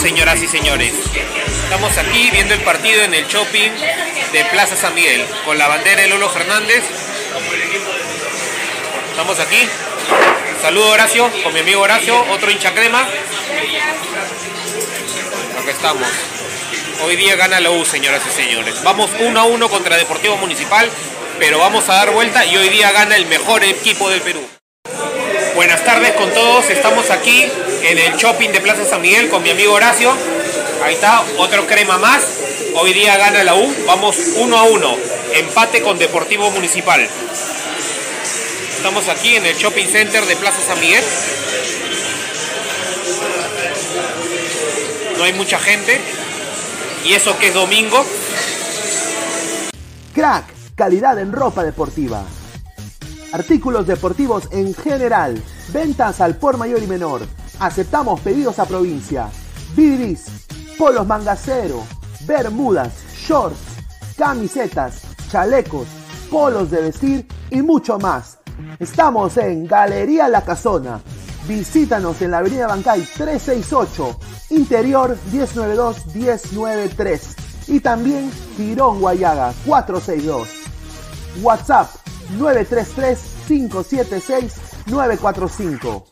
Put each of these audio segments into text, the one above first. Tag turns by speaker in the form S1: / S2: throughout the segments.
S1: Señoras y señores. Estamos aquí viendo el partido en el shopping de Plaza San Miguel con la bandera de Lolo Fernández. Estamos aquí. Saludo Horacio, con mi amigo Horacio, otro hincha crema. Estamos. Hoy día gana la U, señoras y señores. Vamos 1 a 1 contra Deportivo Municipal, pero vamos a dar vuelta y hoy día gana el mejor equipo del Perú. Buenas tardes con todos, estamos aquí en el shopping de Plaza San Miguel con mi amigo Horacio. Ahí está, otro crema más. Hoy día gana la U, vamos 1 a 1. Empate con Deportivo Municipal. Estamos aquí en el shopping center de Plaza San Miguel. No hay mucha gente. Y eso que es domingo.
S2: Crack, calidad en ropa deportiva. Artículos deportivos en general. Ventas al por mayor y menor. Aceptamos pedidos a provincia. Bidris, polos mangacero, bermudas, shorts, camisetas, chalecos, polos de vestir y mucho más. Estamos en Galería La Casona. Visítanos en la Avenida Bancay 368, Interior 192-193 y también Tirón Guayaga 462. WhatsApp 933-576-945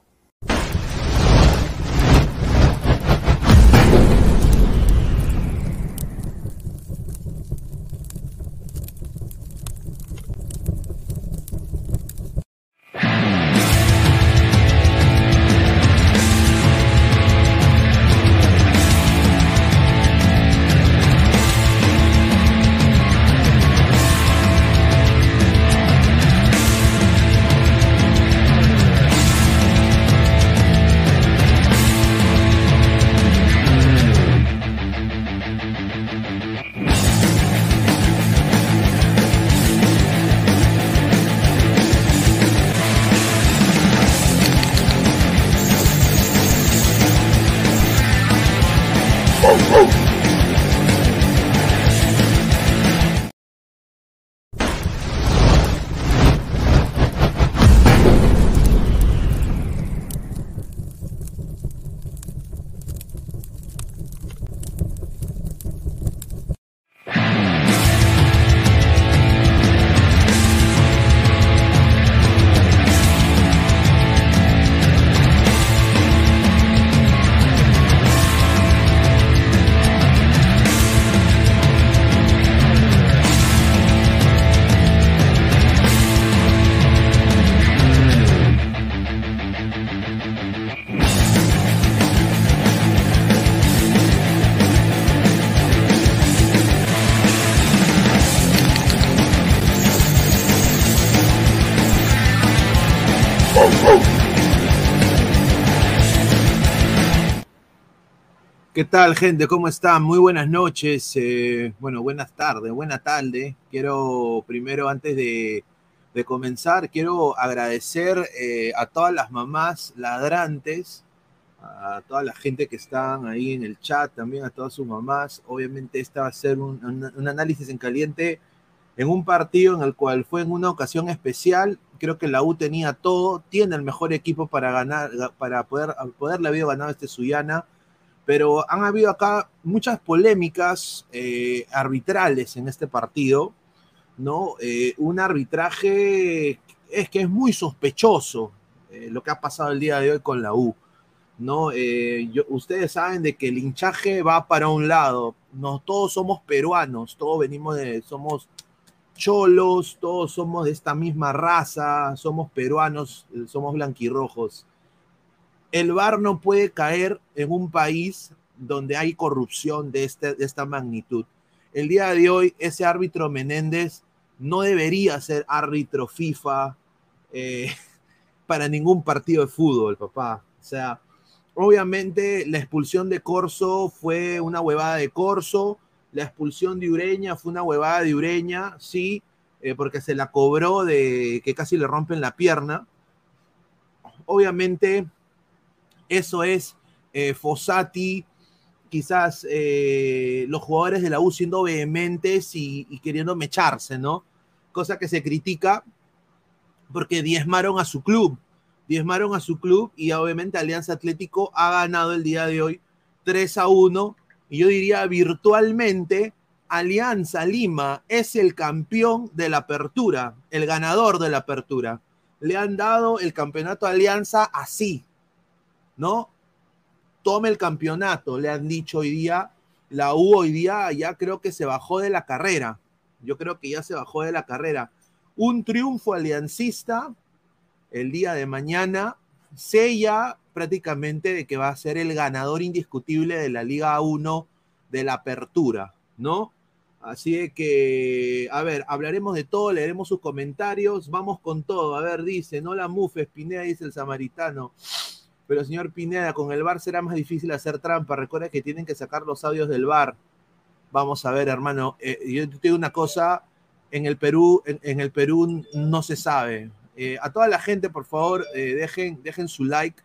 S3: ¿Qué tal, gente? ¿Cómo están? Muy buenas noches. eh, bueno, buenas tardes, buena tarde. Quiero primero, antes de, de comenzar, quiero agradecer eh, a todas las mamás ladrantes, a toda la gente que están ahí en el chat, también a todas sus mamás. Obviamente, esta va a ser un, análisis en caliente en un partido en el cual fue en una ocasión especial. Creo que la U tenía todo, tiene el mejor equipo para ganar, para poder, poderle haber ganado este Suyana pero han habido acá muchas polémicas eh, arbitrales en este partido, ¿no? Eh, un arbitraje es que es muy sospechoso eh, lo que ha pasado el día de hoy con la U, ¿no? Ustedes saben de que el hinchaje va para un lado, no todos somos peruanos, todos venimos de, somos cholos, todos somos de esta misma raza, somos peruanos, somos blanquirrojos el VAR no puede caer en un país donde hay corrupción de, este, de esta magnitud. El día de hoy, ese árbitro Menéndez no debería ser árbitro FIFA eh, para ningún partido de fútbol, papá. O sea, obviamente la expulsión de Corso fue una huevada de Corso, la expulsión de Ureña fue una huevada de Ureña, sí, eh, porque se la cobró de que casi le rompen la pierna. Obviamente, eso es eh, Fossati, quizás eh, los jugadores de la U siendo vehementes y, y queriendo mecharse, ¿no? cosa que se critica porque diezmaron a su club, diezmaron a su club y obviamente Alianza Atlético ha ganado el día de hoy 3 a 1 y yo diría virtualmente Alianza Lima es el campeón de la apertura, el ganador de la apertura. Le han dado el campeonato a Alianza así, ¿no? Tome el campeonato, le han dicho hoy día. La U hoy día ya creo que se bajó de la carrera. Yo creo que ya se bajó de la carrera. Un triunfo aliancista el día de mañana sella prácticamente de que va a ser el ganador indiscutible de la Liga 1 de la apertura, ¿no? Así que, a ver, hablaremos de todo, leeremos sus comentarios, vamos con todo. A ver, dice, no la mufes, Pineda, dice el samaritano. Pero señor Pineda, con el bar será más difícil hacer trampa. Recuerda que tienen que sacar los audios del bar. Vamos a ver, hermano. Eh, yo te digo una cosa, en el Perú, en, el Perú no se sabe. Eh, a toda la gente, por favor, eh, dejen, dejen su like,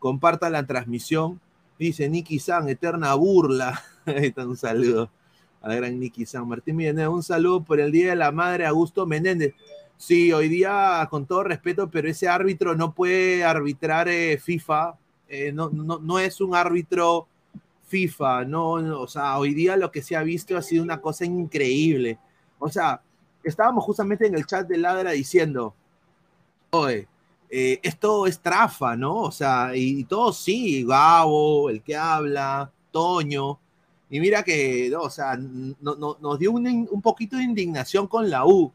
S3: compartan la transmisión. Dice Nicky San, eterna burla. Ahí está un saludo a la gran Nicky San Martín Villeneuve. Un saludo por el Día de la Madre, Augusto Menéndez. Sí, hoy día, con todo respeto, pero ese árbitro no puede arbitrar eh, FIFA. Eh, no, no, no, es un árbitro FIFA, no, o sea, hoy día lo que se ha visto ha sido una cosa increíble. O sea, estábamos justamente en el chat de Ladra diciendo, oye, eh, esto es trafa, ¿no? O sea, y, y todo sí, Gabo, el que habla, Toño, y mira que, o sea, nos dio un, un, poquito de indignación con la U,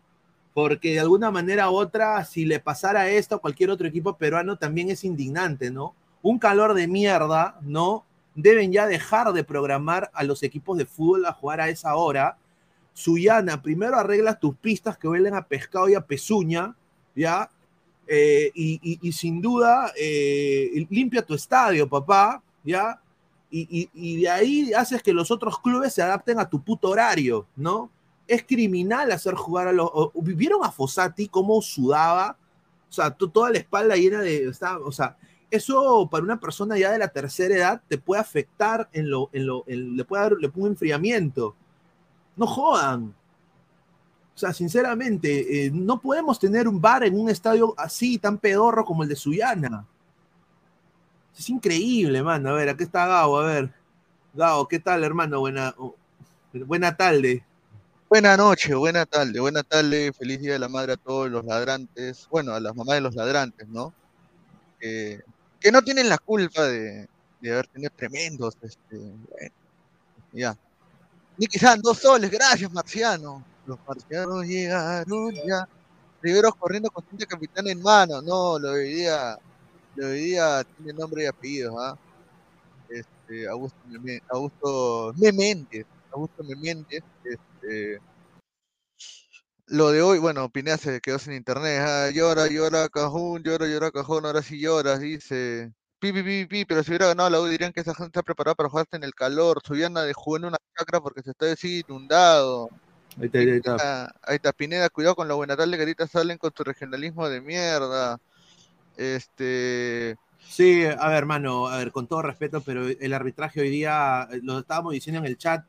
S3: porque de alguna manera u otra, si le pasara esto a cualquier otro equipo peruano, también es indignante, ¿no? Un calor de mierda, ¿no? Deben ya dejar de programar a los equipos de fútbol a jugar a esa hora. Suyana, primero arregla tus pistas que huelen a pescado y a pezuña, ¿ya? Eh, y, sin duda, eh, limpia tu estadio, papá, ¿ya? y, de ahí haces que los otros clubes se adapten a tu puto horario, ¿no? Es criminal hacer jugar a los... ¿Vieron a Fossati cómo sudaba? O sea, toda la espalda llena de... O sea, eso para una persona ya de la tercera edad te puede afectar en lo... En lo le puede dar le un enfriamiento. No jodan. O sea, sinceramente, eh, no podemos tener un bar en un estadio así, tan pedorro como el de Suyana. Es increíble, mano. A ver, aquí está Gao, a ver. Gao, ¿qué tal, hermano? Buena, buena tarde.
S4: Buena noche, buena tarde, buena tarde. Feliz Día de la Madre a todos los ladrantes. Bueno, a las mamás de los ladrantes, ¿no? que no tienen la culpa de, haber tenido tremendos. Este, bueno, ya. Ni quizás dos soles, gracias, Marciano. Los marcianos llegaron ya. Riveros corriendo con tinta capitán en mano. No, lo diría hoy día tiene nombre y apellido, ¿ah? Este, Augusto, Augusto Meméndez, Augusto Meméndez, este, lo de hoy, bueno, Pinea se quedó sin internet, ¿ah? llora, llora, cajón, llora, llora, cajón, ahora sí lloras, dice, pi, pi, pi, pi, pero si hubiera ganado la U dirían que esa gente está preparada para jugarse en el calor, Subiana de jugar en una chacra porque se está inundado. Ahí está, ahí está. Ahí está, Pineda, cuidado con la buena tal de que ahorita salen con tu regionalismo de mierda. Este.
S3: Sí, a ver, hermano, a ver, con todo respeto, pero el arbitraje hoy día, eh, lo estábamos diciendo en el chat,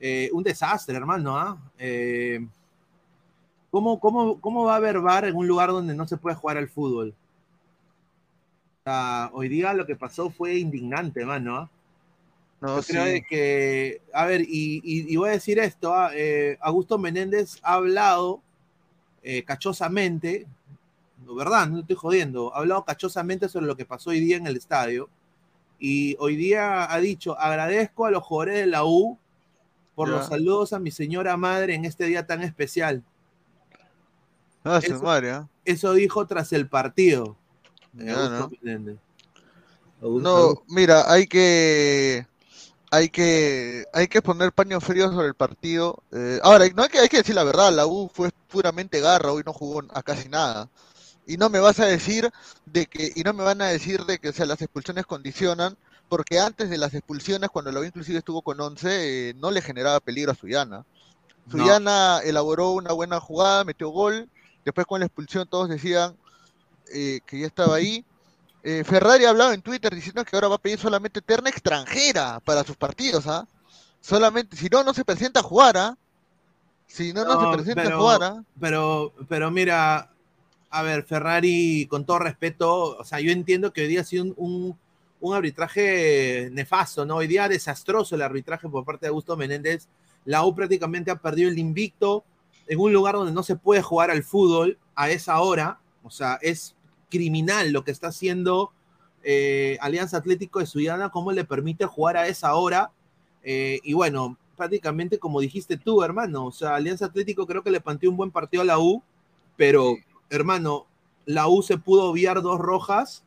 S3: eh, un desastre, hermano, ¿ah? Eh, ¿cómo, cómo, va a haber bar en un lugar donde no se puede jugar al fútbol? hoy día lo que pasó fue indignante, hermano, ¿ah? No, Yo creo que, a ver, y, voy a decir esto, ¿ah? Augusto Menéndez ha hablado cachosamente ¿verdad? No estoy jodiendo. Ha hablado cachosamente sobre lo que pasó hoy día en el estadio. Y hoy día ha dicho, agradezco a los jugadores de la U por los saludos a mi señora madre en este día tan especial.
S4: Ah, eso, madre, ¿eh?
S3: eso dijo tras el partido.
S4: no. no, mira, hay que hay que hay que poner paños fríos sobre el partido. Eh, ahora, no hay que, hay que decir la verdad, la U fue puramente garra, hoy no jugó a casi nada y no me vas a decir de que y no me van a decir de que sea, las expulsiones condicionan porque antes de las expulsiones cuando la inclusive estuvo con 11 eh, no le generaba peligro a Suyana. Suyana elaboró una buena jugada, metió gol, después con la expulsión todos decían eh, que ya estaba ahí. Eh, Ferrari hablaba en Twitter diciendo que ahora va a pedir solamente terna extranjera para sus partidos, ¿ah? Solamente, si no, no se presenta a jugar, ¿ah? Si no, no,
S3: No,
S4: se presenta
S3: pero-
S4: a jugar, ¿ah?
S3: Pero, pero mira, a ver, Ferrari, con todo respeto, o sea, yo entiendo que hoy día ha sido un, un- un arbitraje nefasto, ¿no? Hoy día desastroso el arbitraje por parte de Augusto Menéndez. La U prácticamente ha perdido el invicto en un lugar donde no se puede jugar al fútbol a esa hora. O sea, es criminal lo que está haciendo eh, Alianza Atlético de Suyana, cómo le permite jugar a esa hora. Eh, y bueno, prácticamente como dijiste tú, hermano, o sea, Alianza Atlético creo que le planteó un buen partido a la U, pero, hermano, la U se pudo obviar dos rojas.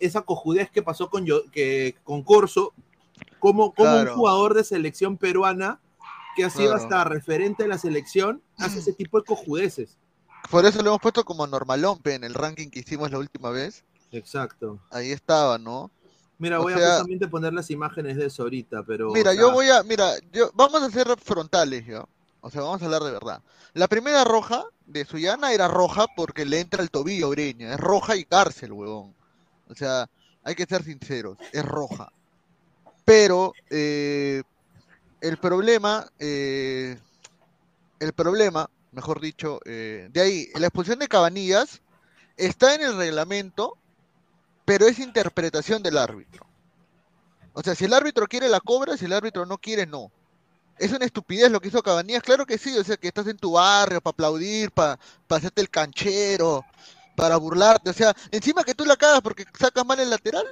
S3: Esa cojudez que pasó con, yo, que, con Corso, como, como
S4: Claro.
S3: un jugador de selección peruana que ha sido
S4: Claro.
S3: hasta referente de la selección, hace ese tipo de cojudeces.
S4: Por eso lo hemos puesto como normalón, en el ranking que hicimos la última vez.
S3: Exacto.
S4: Ahí estaba, ¿no?
S3: Mira,
S4: O
S3: voy
S4: sea-
S3: a justamente poner las imágenes de eso ahorita, pero.
S4: Mira,
S3: o sea,
S4: yo voy a, mira, yo, vamos a ser frontales, ¿ya? O sea, vamos a hablar de verdad. La primera roja de Suyana era roja porque le entra el tobillo Breña. Es roja y cárcel, huevón. O sea, hay que ser sinceros, es roja. Pero eh, el problema, eh, el problema, mejor dicho, eh, de ahí, la expulsión de Cabanillas está en el reglamento, pero es interpretación del árbitro. O sea, si el árbitro quiere la cobra, si el árbitro no quiere, no. Es una estupidez lo que hizo Cabanillas, claro que sí, o sea, que estás en tu barrio para aplaudir, para hacerte el canchero, para burlarte, o sea, encima que tú la cagas porque sacas mal el lateral,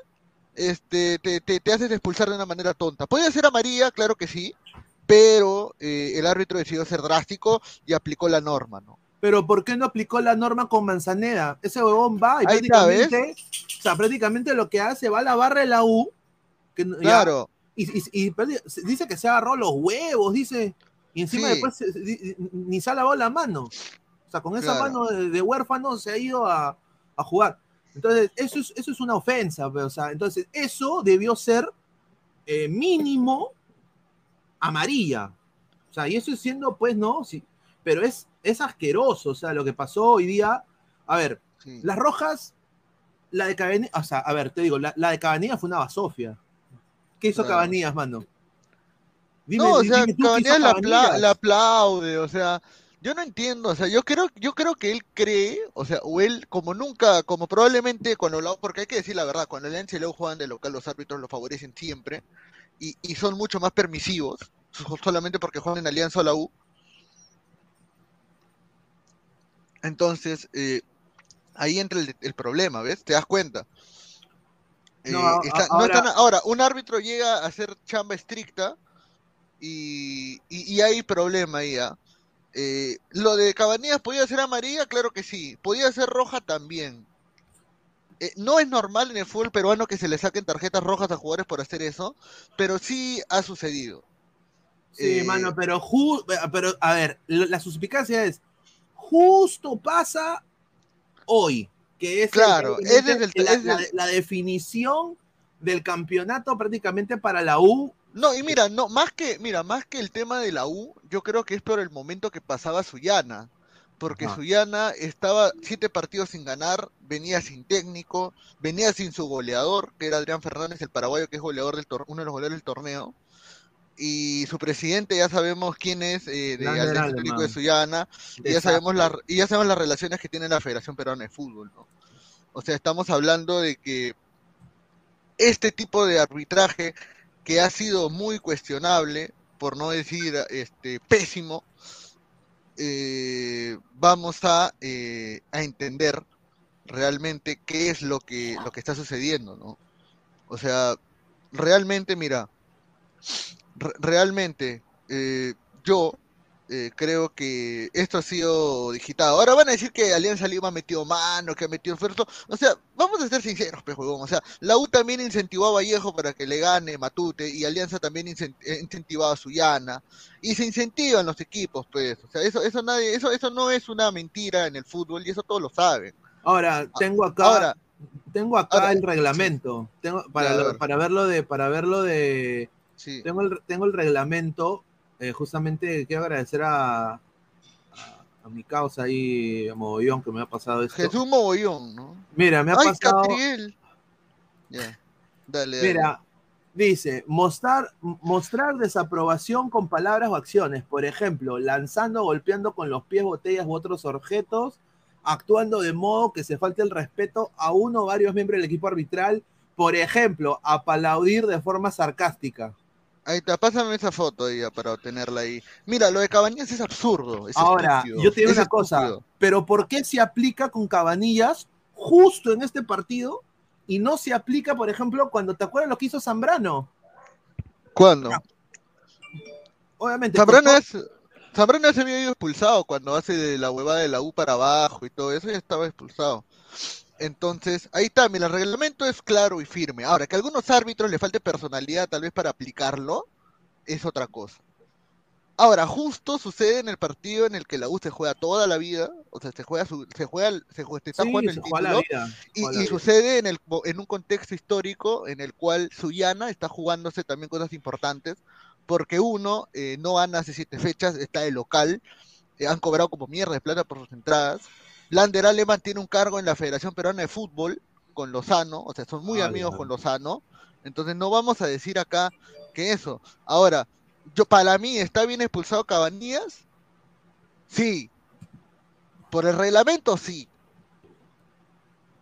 S4: este, te, te, te haces expulsar de una manera tonta. Puede ser amarilla, claro que sí, pero eh, el árbitro decidió ser drástico y aplicó la norma, ¿no?
S3: Pero ¿por qué no aplicó la norma con Manzaneda? Ese huevón va y
S4: Ahí
S3: prácticamente, o sea, prácticamente lo que hace va a la barra de la U, que no- ya-
S4: Claro,
S3: y, y- y dice que se agarró los huevos, dice, y encima
S4: Sí.
S3: después ni se ha lavado la mano. Sea, con esa
S4: Claro.
S3: mano de, de huérfano se ha ido a, a jugar. Entonces, eso es, eso es una ofensa, o sea, entonces, eso debió ser eh, mínimo amarilla. O sea, y eso es siendo, pues, no, sí, pero es, es asqueroso, o sea, lo que pasó hoy día. A ver,
S4: sí.
S3: las rojas, la de Cabanillas, o sea, a ver, te digo, la, la de Cabanillas fue una basofia. ¿Qué hizo
S4: Claro.
S3: Cabanillas, mano? Dime,
S4: no, o sea, Cabanillas la, apla- la aplaude, o sea, yo no entiendo, o sea, yo creo, yo creo que él cree, o sea, o él como nunca, como probablemente cuando la, porque hay que decir la verdad, cuando el Alianza y U juegan de local, los árbitros lo favorecen siempre y, y son mucho más permisivos, so- solamente porque juegan en Alianza o la U. Entonces, eh, ahí entra el, el problema, ¿ves? ¿Te das cuenta? Eh,
S3: No, ahora-
S4: están- ahora, un árbitro llega a hacer chamba estricta y, y, y hay problema ahí. ¿ah? Eh, lo de Cabanillas podía ser amarilla, claro que sí. Podía ser roja también. Eh, no es normal en el fútbol peruano que se le saquen tarjetas rojas a jugadores por hacer eso, pero sí ha sucedido.
S3: Sí,
S4: Eh,
S3: mano, pero, ju- pero a ver, la suspicacia es, justo pasa hoy, que es, el-
S4: Claro, es el-
S3: la,
S4: ese es
S3: la-
S4: el-
S3: la definición del campeonato prácticamente para la U.
S4: No, y mira, no, más que, mira, más que el tema de la U, yo creo que es por el momento que pasaba Suyana. Porque
S3: Ajá.
S4: Suyana estaba siete partidos sin ganar, venía sin técnico, venía sin su goleador, que era Adrián Fernández, el paraguayo, que es goleador del uno de los goleadores del torneo. Y su presidente, ya sabemos quién es, eh, de. Atlético de Suyana, y ya sabemos la- y ya sabemos las relaciones que tiene la Federación Peruana de Fútbol, ¿no? O sea, estamos hablando de que este tipo de arbitraje que ha sido muy cuestionable, por no decir este pésimo, eh, vamos a, eh, a entender realmente qué es lo que, lo que está sucediendo, ¿no? O sea, realmente, mira, re- realmente eh, yo eh, creo que esto ha sido digitado. Ahora van a decir que Alianza Lima ha metido mano, que ha metido esfuerzo. O sea, vamos a ser sinceros, huevón. O sea, la U también incentivó a Vallejo para que le gane Matute y Alianza también incen- eh, incentivaba a Suyana. Y se incentivan los equipos, pues. O sea, eso, eso nadie, eso, eso no es una mentira en el fútbol y eso todos lo saben.
S3: Ahora, tengo acá,
S4: Ahora,
S3: tengo acá
S4: ahora,
S3: el reglamento. Tengo, para, para verlo de, para verlo de,
S4: sí.
S3: tengo el, tengo el reglamento. Eh, justamente quiero agradecer a, a, a mi causa ahí, a Mogollón, que me ha pasado esto.
S4: Jesús Mogollón, ¿no?
S3: Mira, me ha
S4: ¡Ay,
S3: pasado.
S4: Catriel! Dale, dale.
S3: Mira, Dice, mostrar, mostrar desaprobación con palabras o acciones, por ejemplo, lanzando, golpeando con los pies botellas u otros objetos, actuando de modo que se falte el respeto a uno o varios miembros del equipo arbitral, por ejemplo, aplaudir de forma sarcástica.
S4: Ahí está, pásame esa foto ya para tenerla ahí. Mira, lo de Cabanillas es absurdo. es
S3: Ahora,
S4: estúpido,
S3: yo te digo
S4: es
S3: una cosa, pero ¿por qué se aplica con Cabanillas justo en este partido y no se aplica, por ejemplo, cuando te acuerdas lo que hizo Zambrano?
S4: ¿Cuándo?
S3: Obviamente.
S4: Zambrano es. Zambrano se había ido expulsado cuando hace de la huevada de la U para abajo y todo eso, ya estaba expulsado. Entonces, ahí está, mira, el reglamento es claro y firme. Ahora, que a algunos árbitros le falte personalidad tal vez para aplicarlo, es otra cosa. Ahora, justo sucede en el partido en el que la U se juega toda la vida, o sea, se juega, su, se juega, se, jue- se está
S3: Sí,
S4: jugando el
S3: se juega
S4: título,
S3: vida.
S4: y,
S3: juega
S4: sucede en, el, en un contexto histórico en el cual Suyana está jugándose también cosas importantes, porque uno eh, no gana hace siete fechas, está de local, eh, han cobrado como mierda de plata por sus entradas. Lander Aleman tiene un cargo en la Federación Peruana de Fútbol con Lozano, o sea, son muy
S3: Ah,
S4: amigos con Lozano, entonces no vamos a decir acá que eso. Ahora, yo para mí, ¿está bien expulsado Cabanillas? Sí. Por el reglamento, sí.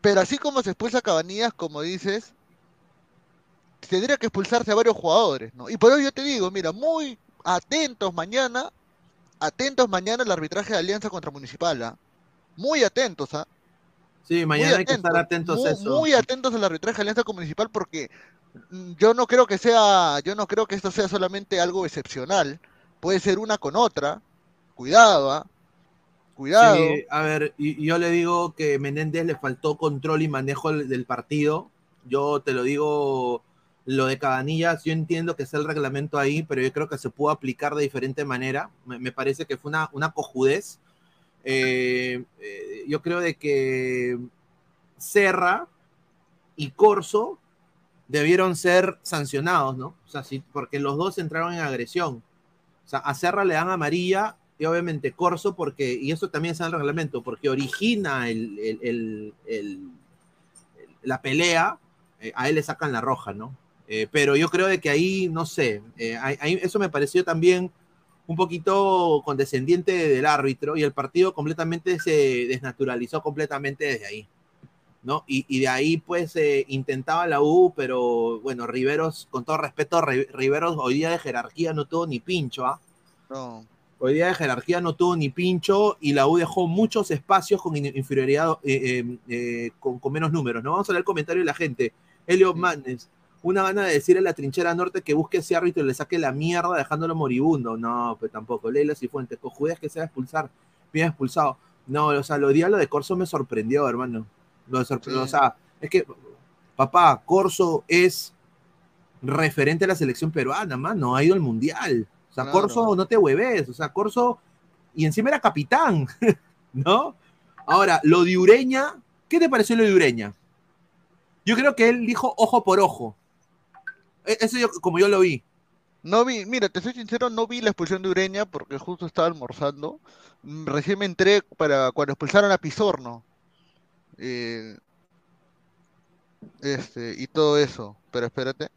S4: Pero así como se expulsa a Cabanillas, como dices, tendría que expulsarse a varios jugadores, ¿no? Y por eso yo te digo, mira, muy atentos mañana, atentos mañana al arbitraje de Alianza contra Municipal, ¿ah? Muy atentos, ¿ah?
S3: Sí, mañana hay que estar atentos
S4: muy,
S3: a eso.
S4: muy atentos al arbitraje de Alianza con Municipal porque yo no creo que sea, yo no creo que esto sea solamente algo excepcional. Puede ser una con otra. Cuidado, ¿ah? Cuidado.
S3: Sí, a ver, y, yo le digo que Menéndez le faltó control y manejo del, partido. Yo te lo digo, lo de Cabanillas, yo entiendo que es el reglamento ahí, pero yo creo que se pudo aplicar de diferente manera. Me, me parece que fue una, una cojudez. Eh, eh, yo creo de que Serra y Corso debieron ser sancionados, ¿no? O sea, sí, porque los dos entraron en agresión. O sea, a Serra le dan amarilla y obviamente Corso porque, y eso también está en el reglamento, porque origina el, el- el- la pelea, eh, a él le sacan la roja, ¿no? Pero yo creo de que ahí, no sé, ahí- eso me pareció también un poquito condescendiente del árbitro y el partido completamente se desnaturalizó completamente desde ahí. ¿no? Y, y de ahí pues eh, intentaba la U, pero bueno, Riveros, con todo respeto, Ri- Riveros hoy día de jerarquía no tuvo ni pincho, ¿ah?
S4: No.
S3: Hoy día de jerarquía no tuvo ni pincho y la U dejó muchos espacios con in- inferioridad, eh, eh, eh, con, con menos números. ¿no? Vamos a leer el comentario de la gente. Elliot
S4: Sí.
S3: Madness, una gana de decirle a la trinchera norte que busque ese árbitro y le saque la mierda dejándolo moribundo. No, pues tampoco. Leila Cifuentes, cojudeas que se va a expulsar, bien expulsado. No, o sea, lo día lo de Corso me sorprendió, hermano. Lo de sorpre-
S4: Sí.
S3: O sea, es que, papá, Corso es referente a la selección peruana, mano, ha ido al mundial. O sea,
S4: Claro.
S3: Corso, no te hueves, o sea, Corso, y encima era capitán, ¿no? Ahora, lo de Ureña, ¿qué te pareció lo de Ureña? Yo creo que él dijo ojo por ojo. E- Eso yo, como yo lo vi.
S4: No vi, mira, te soy sincero, no vi la expulsión de Ureña porque justo estaba almorzando. Mm, Recién me entré para cuando expulsaron a Pizorno. Eh, este, y todo eso. Pero espérate.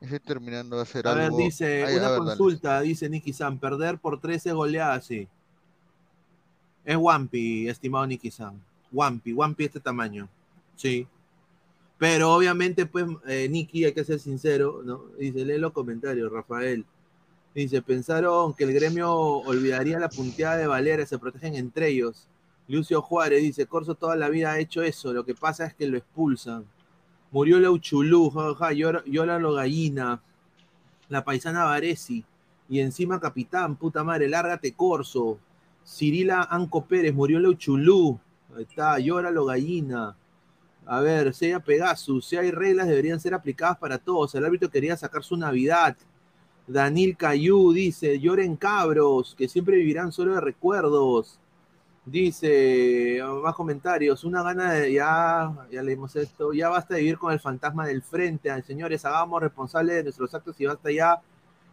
S4: Estoy terminando de hacer
S3: A ver,
S4: algo.
S3: dice,
S4: Ahí, a
S3: una
S4: ver, dale.
S3: consulta, dice Nicky San, perder por 13 goleadas, sí. Es Wampi, estimado Nicky San. Wampi, Wampi este tamaño. Sí. Pero obviamente, pues, eh, Nicky, hay que ser sincero, ¿no? Dice, lee los comentarios, Rafael. Dice, pensaron que el gremio olvidaría la punteada de Valera, se protegen entre ellos. Lucio Juárez dice, Corso toda la vida ha hecho eso, lo que pasa es que lo expulsan. Murió Lauchulú, jaja, llora lo gallina. La paisana Varesi. Y encima capitán, puta madre, lárgate Corso. Cirila Anco Pérez, murió Lauchulú. Ahí está, llora lo gallina. A ver, sea Pegasus, si hay reglas deberían ser aplicadas para todos. El árbitro quería sacar su Navidad. Daniel Cayú dice, lloren cabros, que siempre vivirán solo de recuerdos. Dice, más comentarios, una gana de, ya, ya leímos esto, ya basta de vivir con el fantasma del frente, señores, hagamos responsables de nuestros actos y basta ya,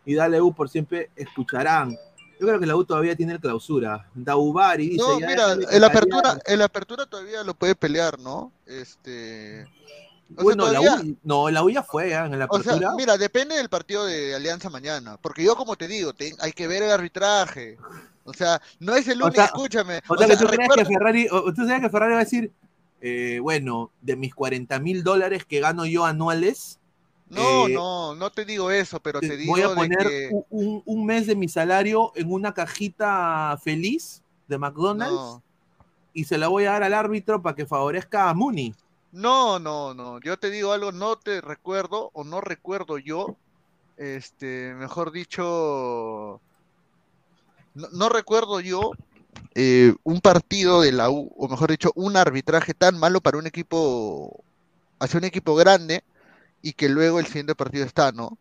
S3: y dale U por siempre escucharán. Yo creo que la U todavía tiene el clausura. Daubari dice,
S4: No, mira, el apertura, el apertura todavía lo puede pelear, ¿no? Este, O sea,
S3: Bueno, la U, no, la U ya fue ¿ah? en la
S4: O sea,
S3: apertura.
S4: mira, depende del partido de Alianza mañana. Porque yo, como te digo, te- hay que ver el arbitraje. O sea, no es el
S3: O
S4: único,
S3: sea,
S4: escúchame.
S3: o sea, que tú crees
S4: recuerda-
S3: que Ferrari, tú sabes que Ferrari va a decir, eh, bueno, de mis 40 mil dólares que gano yo anuales,
S4: No,
S3: eh,
S4: no, no te digo eso, pero te digo
S3: voy a
S4: de
S3: poner
S4: que...
S3: un, un mes de mi salario en una cajita feliz de McDonald's
S4: No,
S3: y se la voy a dar al árbitro para que favorezca a Mooney.
S4: no, no, no. Yo te digo algo, no te recuerdo o no recuerdo yo, este, mejor dicho, no, no recuerdo yo eh, un partido de la U, o mejor dicho, un arbitraje tan malo para un equipo, hacia un equipo grande y que luego el siguiente partido está, ¿no?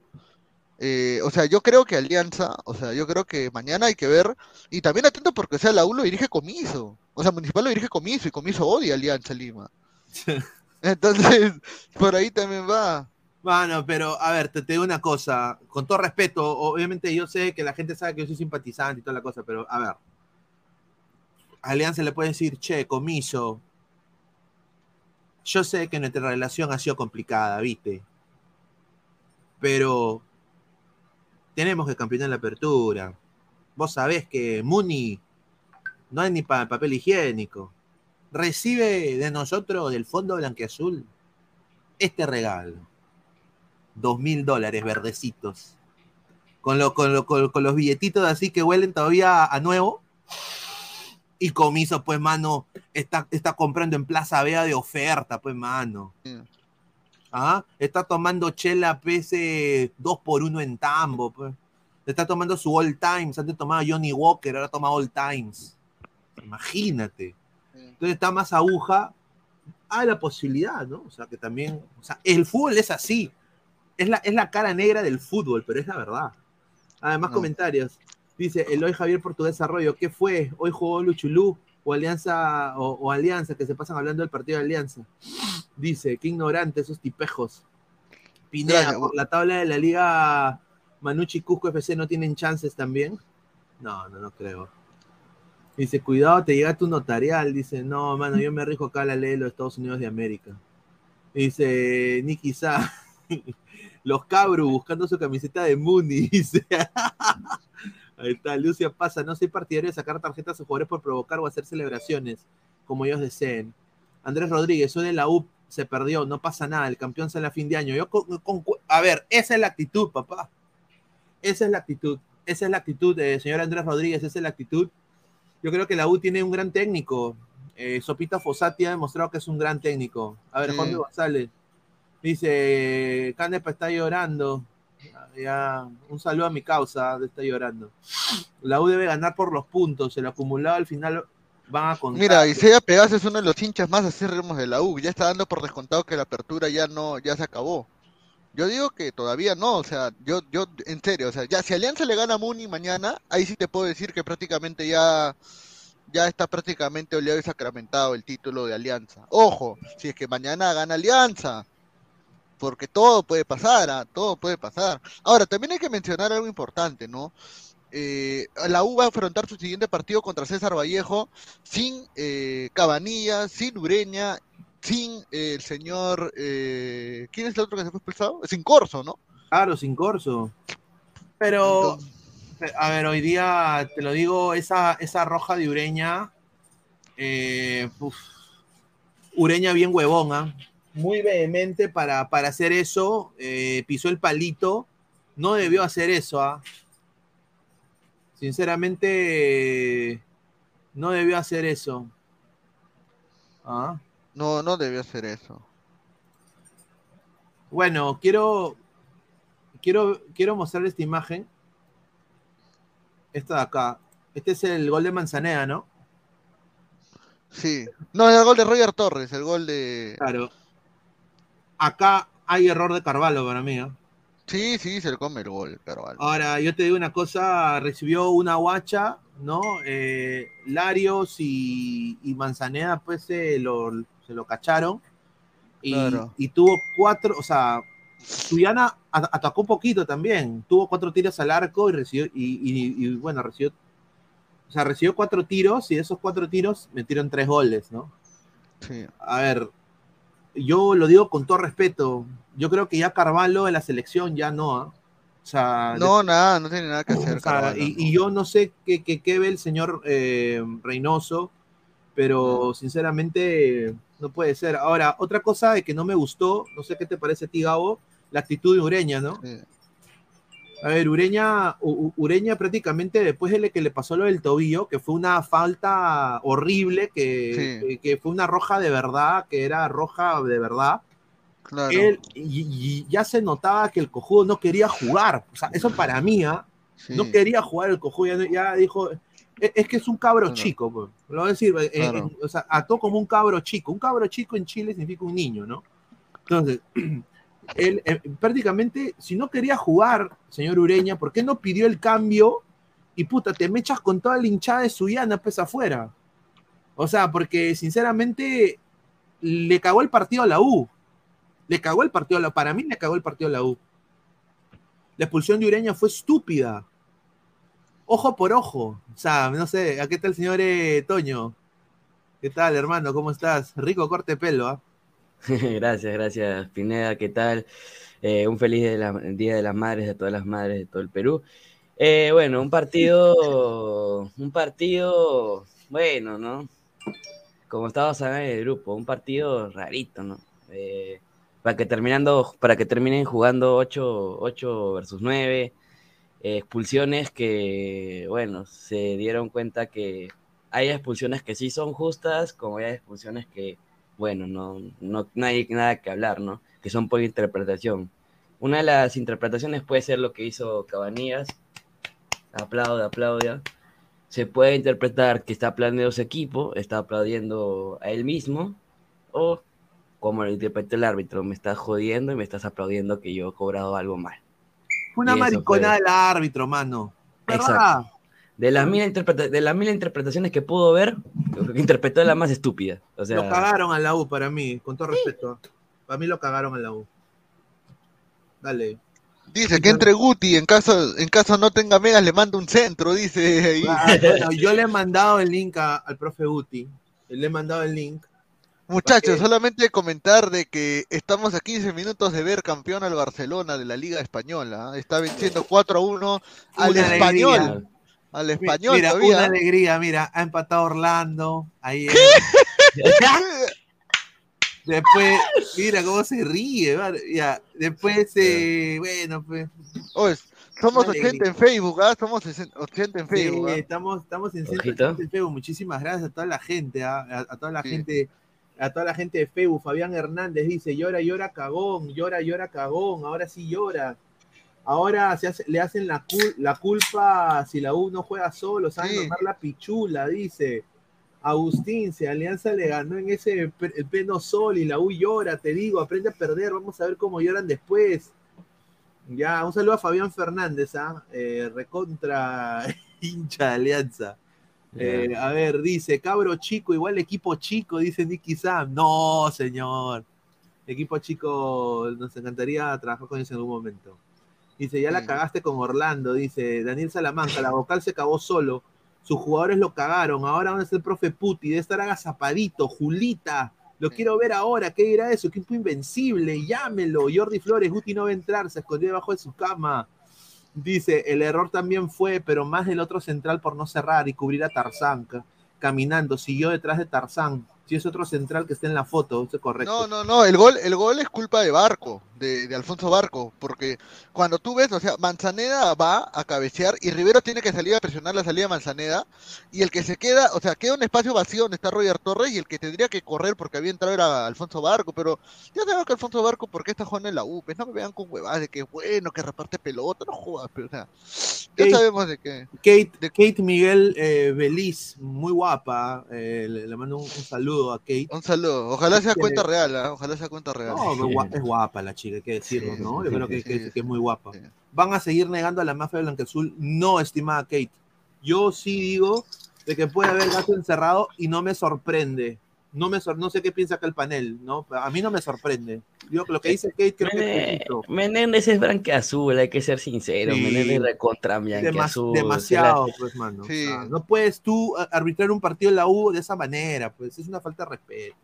S4: Eh, o sea, yo creo que Alianza, o sea, yo creo que mañana hay que ver, y también atento porque, o sea, la U lo dirige Comiso, o sea, Municipal lo dirige Comiso, y Comiso odia Alianza Lima. Entonces, por ahí también va.
S3: Bueno, pero a ver, te, te digo una cosa, con todo respeto, obviamente yo sé que la gente sabe que yo soy simpatizante y toda la cosa, pero a ver, a Alianza le puede decir, che, comiso, yo sé que nuestra relación ha sido complicada, viste, pero tenemos que campeonar la apertura. Vos sabés que Muni no hay ni para papel higiénico. Recibe de nosotros, del Fondo Blanqueazul, este regalo dos mil dólares verdecitos. Con, lo- con, lo- con- con los billetitos así que huelen todavía a nuevo. Y comiso, pues, mano, está, está comprando en Plaza Vea de oferta, pues, mano. Ah, Está tomando chela PC 2 por 1 en Tambo, pues. Está tomando su All Times. Antes tomaba Johnny Walker, ahora toma All Times. Imagínate. Entonces está más aguja. Hay la posibilidad, ¿no? O sea, que también. O sea, el fútbol es así. Es la, es la cara negra del fútbol, pero es la verdad. Además,
S4: No.
S3: comentarios. Dice Eloy Javier Portugués Arroyo. ¿Qué fue? ¿Hoy jugó Luchulú o Alianza o, o Alianza que se pasan hablando del partido de Alianza? Dice, qué ignorante esos tipejos. Pineda,
S4: Gracias.
S3: por la tabla de la liga Manucci y Cusco FC no tienen chances también. No, no, no creo. Dice, cuidado, te llega tu notarial. Dice, no, mano, yo me rijo acá la ley de los Estados Unidos de América. Dice, Nicky Sa, los cabros buscando su camiseta de Mooney. Dice, ahí está, Lucia pasa, no soy partidario de sacar tarjetas a jugadores por provocar o hacer celebraciones, como ellos deseen. Andrés Rodríguez, hoy en la U se perdió, no pasa nada, el campeón sale a fin de año. Yo con- con- a ver, esa es la actitud, papá. Esa es la actitud. Esa es la actitud, eh, señor Andrés Rodríguez, esa es la actitud. Yo creo que la U tiene un gran técnico. Eh, Sopita Fossati ha demostrado que es un gran técnico. A ver. Jorge González. Dice, Canepa está llorando. Ya, un saludo a mi causa, está llorando. La U debe ganar por los puntos. El acumulado al final van a contar.
S4: Mira, Isaiah Pegas es uno de los hinchas más acérrimos de la U. Ya está dando por descontado que la apertura ya no, ya se acabó. Yo digo que todavía no, o sea, yo, yo, en serio, o sea, ya si Alianza le gana a Muni mañana, ahí sí te puedo decir que prácticamente ya, ya está prácticamente oleado y sacramentado el título de Alianza. Ojo, si es que mañana gana Alianza, porque todo puede pasar, ¿ah? todo puede pasar. Ahora, también hay que mencionar algo importante, ¿no? Eh, la U va a afrontar su siguiente partido contra César Vallejo sin eh, Cabanilla, sin Ureña, sin eh, el señor. eh, ¿Quién es el otro que se fue expulsado? Sin Corso, ¿no?
S3: Claro, sin corso. Pero,
S4: Entonces,
S3: a ver, hoy día te lo digo, esa, esa roja de Ureña, eh, uf, Ureña bien huevona, muy vehemente para, para hacer eso, eh, pisó el palito, no debió hacer eso, ¿ah? Sinceramente, no debió hacer eso. ¿Ah?
S4: no, no debió hacer eso.
S3: Bueno, quiero, quiero, quiero mostrar esta imagen. Esta de acá. Este es el gol de Manzaneda, ¿no?
S4: Sí. No, el gol de Roger Torres, el gol de.
S3: Claro. Acá hay error de Carvalho para mí. ¿no?
S4: Sí, sí, se le come el gol, vale.
S3: Ahora, yo te digo una cosa, recibió una guacha, ¿no? Eh, Larios y, y Manzaneda, pues se lo, se lo cacharon. Y,
S4: Claro.
S3: y tuvo cuatro, o sea, Suyana atacó un poquito también. Tuvo cuatro tiros al arco y recibió, y, y- y, bueno, recibió, o sea, recibió cuatro tiros y de esos cuatro tiros metieron tres goles, ¿no?
S4: Sí.
S3: A ver, yo lo digo con todo respeto, yo creo que ya Carvalho en la selección ya no, ¿ah? O sea,
S4: no, nada, no tiene nada que hacer.
S3: O sea, y, y, yo no sé qué, qué, qué ve el señor eh, Reynoso, pero sinceramente no puede ser. Ahora, otra cosa de que no me gustó, no sé qué te parece a ti, Gabo, la actitud de Ureña, ¿no?
S4: Sí.
S3: A ver, Ureña, U- Ureña prácticamente después de le- que le pasó lo del tobillo, que fue una falta horrible, que,
S4: Sí.
S3: que, que fue una roja de verdad, que era roja de verdad,
S4: Claro.
S3: él, y, y ya se notaba que el cojudo no quería jugar. O sea, eso para mí, ¿ah?
S4: sí.
S3: no quería jugar el cojudo, ya, ya dijo, es, es que es un cabro
S4: Claro.
S3: chico, pues. lo voy a decir, eh,
S4: Claro.
S3: eh, o sea, actuó como un cabro chico. Un cabro chico en Chile significa un niño, ¿no? Entonces, él eh, prácticamente, si no quería jugar, señor Ureña, ¿por qué no pidió el cambio? Y puta, te mechas con toda la hinchada de Suyana, pues afuera. O sea, porque sinceramente le cagó el partido a la U. Le cagó el partido a la Para mí le cagó el partido a la U. La expulsión de Ureña fue estúpida. Ojo por ojo. O sea, no sé, ¿a qué tal, señor Toño? ¿Qué tal, hermano? ¿Cómo estás? Rico corte pelo, ¿ah?
S5: Gracias, gracias, Pineda, ¿qué tal? Eh, un feliz Día de las Madres, de todas las madres de todo el Perú. Eh, bueno, un partido, un partido, bueno, ¿no? Como hablando en el grupo, un partido rarito, ¿no? Eh, para que terminando, para que terminen jugando 8, 8 versus 9, eh, expulsiones que, bueno, se dieron cuenta que hay expulsiones que sí son justas, como hay expulsiones que bueno, no, no, no hay nada que hablar, ¿no? Que son por interpretación. Una de las interpretaciones puede ser lo que hizo Cabanillas, aplaude, aplaude. Se puede interpretar que está aplaudiendo su equipo, está aplaudiendo a él mismo, o como lo interpreta el árbitro, me estás jodiendo y me estás aplaudiendo que yo he cobrado algo mal.
S3: Una
S5: fue-
S3: del árbitro, mano. ¿Verdad?
S5: Exacto. De las, mil interpreta- de las mil interpretaciones que pudo ver, lo que interpretó es la más estúpida. O sea,
S3: Lo cagaron a la U para mí, con todo respeto. Para mí lo cagaron a la U. Dale.
S4: Dice que entre Guti, en caso, en caso no tenga megas, le manda un centro, dice ahí.
S3: Ah, bueno, yo le he mandado el link a- al profe Uti. Le he mandado el link.
S4: Muchachos, solamente comentar de que estamos a 15 minutos de ver campeón al Barcelona de la Liga Española. ¿ah? Está venciendo 4 a 1 al
S3: Una
S4: español.
S3: alegría.
S4: Al español
S3: mira,
S4: todavía.
S3: una alegría, mira, ha empatado Orlando. Ahí Después, mira cómo se ríe. Ya. Después, eh, bueno, pues.
S4: Oye, somos
S3: Una
S4: 80
S3: alegría.
S4: en Facebook, ¿ah? Somos 80 en
S3: Sí,
S4: Facebook. ¿ah?
S3: estamos, estamos en centro
S5: Ojito.
S3: de Facebook. Muchísimas gracias a toda la gente, ¿ah? a, a toda la
S4: Sí.
S3: gente, a toda la gente de Facebook. Fabián Hernández dice, llora, llora, cagón, llora, llora, cagón, ahora sí llora. Ahora se hace- le hacen la, cul- la culpa si la U no juega solo, saben
S4: Sí.
S3: tomar la pichula, dice. Agustín, si Alianza le ganó en ese el pleno sol y la U llora, te digo, aprende a perder, vamos a ver cómo lloran después. Ya, un saludo a Fabián Fernández, ¿ah? Eh, recontra hincha de Alianza. Eh, a ver, dice, cabro chico, igual equipo chico, dice Nicky Sam. No, señor. Equipo chico, nos encantaría trabajar con ellos en algún momento. Dice, ya la
S4: Sí.
S3: cagaste con Orlando, dice Daniel Salamanca, la vocal se cagó solo. Sus jugadores lo cagaron. Ahora van a ser el profe Puti, debe estar agazapadito, Julita. Lo quiero ver ahora. ¿Qué dirá eso? Equipo invencible, llámelo. Jordi Flores, Guti no va a entrar, se escondió debajo de su cama. Dice, el error también fue, pero más del otro central por no cerrar y cubrir a Tarzán. ca- Caminando, siguió detrás de Tarzán. Si es otro central que está en la foto, es correcto.
S4: No, no, no, el gol, el gol es culpa de Barco, de, de Alfonso Barco, porque cuando tú ves, o sea, Manzaneda va a cabecear y Rivero tiene que salir a presionar la salida de Manzaneda, y el que se queda, o sea, queda un espacio vacío donde está Roger Torres y el que tendría que correr porque había entrado era Alfonso Barco, pero ya sabemos que Alfonso Barco, ¿por qué está jugando en la U? Pues no me vean con huevadas de que es bueno, que reparte pelota, no juega, pero o sea, ya sabemos de que...
S3: Kate,
S4: de-
S3: Kate Miguel eh, Beliz, muy guapa. eh, le, le mando un, un saludo a Kate.
S4: Un saludo, ojalá sea
S3: Tiene-
S4: cuenta real, ¿ah? ojalá sea cuenta real.
S3: No, es gua- es guapa la chica, hay que decirlo,
S4: Sí,
S3: ¿no?
S4: sí,
S3: Yo creo
S4: sí,
S3: que,
S4: sí,
S3: que-
S4: sí.
S3: que es muy guapa.
S4: Sí.
S3: Van a seguir negando a la mafia blanqueazul. No, estimada Kate. Yo sí digo de que puede haber gato encerrado y no me sorprende. No, me sor- no sé qué piensa acá el panel, ¿no? A mí no me sorprende. Yo, lo que dice Kate creo que es
S5: Mene-
S3: justo.
S5: Menéndez es blanqueazul, hay que ser sincero.
S3: Sí.
S5: Menéndez es contra
S3: Demas-
S5: blanqueazul.
S3: demasiado, pues, mano.
S4: Sí.
S3: No puedes tú a- arbitrar un partido en la U de esa manera, pues es una falta de respeto.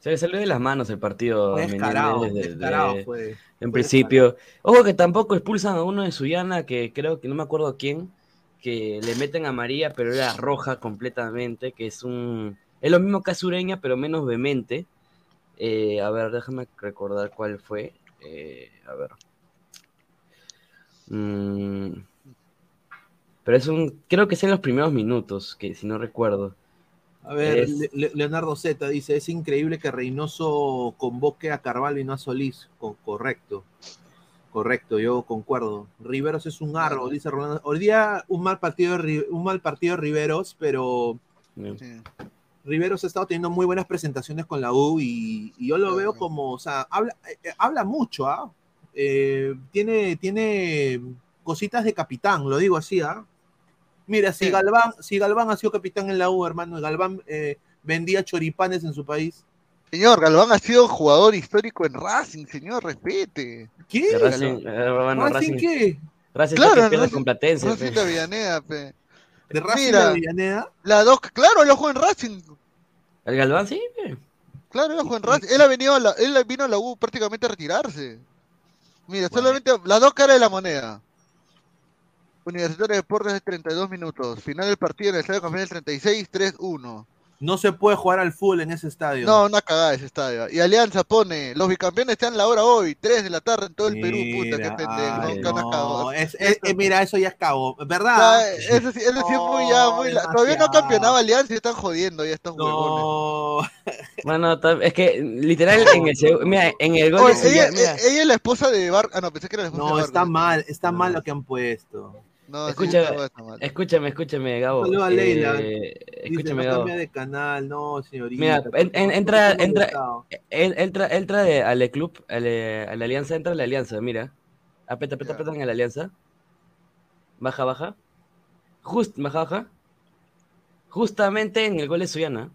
S5: Se le salió de las manos el partido.
S3: Descarado,
S5: de-
S3: descarado
S5: de-
S3: fue.
S5: en
S3: fue
S5: principio. Ojo que tampoco expulsan a uno de Suyana, que creo que no me acuerdo quién, que le meten a María, pero era roja completamente, que es un... Es lo mismo que a Sureña, pero menos vehemente. Eh, a ver, déjame recordar cuál fue. Eh, a ver. Mm, pero es un... Creo que es en los primeros minutos, que si no recuerdo.
S3: A ver,
S5: Es-
S3: Le- Le- Leonardo Z dice, es increíble que Reynoso convoque a Carvalho y no a Solís. Co- correcto, correcto, yo concuerdo. Riveros es un árbol, dice Rolando. Hoy día un mal partido un mal partido de Riveros, pero
S4: Sí.
S3: Riveros ha estado teniendo muy buenas presentaciones con la U y, y yo lo veo como, o sea, habla, eh, eh, habla mucho, ¿ah? Eh, tiene, tiene cositas de capitán, lo digo así, ¿ah? Mira, si
S4: Sí.
S3: Galván, si Galván ha sido capitán en la U, hermano, Galván eh, vendía choripanes en su país.
S4: Señor, Galván ha sido jugador histórico en Racing, señor, respete.
S3: ¿Qué?
S5: Racing, eh, bueno,
S3: ¿Racing
S5: Racing,
S3: qué?
S5: Racing
S4: Claro,
S5: que pierde con Platense,
S4: Racing
S5: pe.
S4: de Avellaneda, pe.
S3: ¿De Racing
S4: Mira.
S3: de Avellaneda?
S4: La dos, claro, él jugó en Racing.
S5: ¿El Galván sí? pe.
S4: Claro, él jugó en Racing. Él, ha venido a la, él vino a la U prácticamente a retirarse. Mira,
S3: Bueno.
S4: solamente las dos caras de la moneda. Universitario de Deportes de 32 minutos. Final del partido en el Estadio Campeón del 36, 3-1.
S3: No se puede jugar al fútbol en ese estadio.
S4: No, una cagada ese estadio. Y Alianza pone, los bicampeones están la hora hoy, 3 de la tarde en todo el Perú, puta, qué
S3: Mira,
S4: pendejo.
S3: ay,
S4: nunca nos
S3: no,
S4: cagó.
S3: es- es- eh, mira, eso ya es
S4: Ah,
S3: ¿verdad?
S4: eso sí, eso sí es muy ya, muy la- Todavía no campeonaba Alianza y están jodiendo ya estos huevones.
S3: No,
S5: Bueno, ta- es que literal en el mira, en el gol
S4: Oye,
S5: de
S4: ella,
S5: mira,
S4: ella es la esposa de Bar... Ah, no, pensé que era la esposa
S3: no,
S4: de
S3: está
S4: Vargas.
S3: mal, está
S5: No.
S3: mal lo que han puesto.
S4: No, sí, está mal.
S5: escúchame, escúchame, Gabo.
S3: A Leila.
S5: eh,
S3: Dice,
S5: escúchame,
S3: no
S5: Gabo.
S3: cambia de canal, no, señorita.
S5: Mira,
S3: ¿por
S5: en- entra- entra-
S3: molestado?
S5: Él, él, tra- él trae al club, a la, a la alianza, entra a la alianza, mira. Apeta, apeta, apeta en la alianza. Baja, baja. Just, baja, baja. Justamente en el gol de Suyana.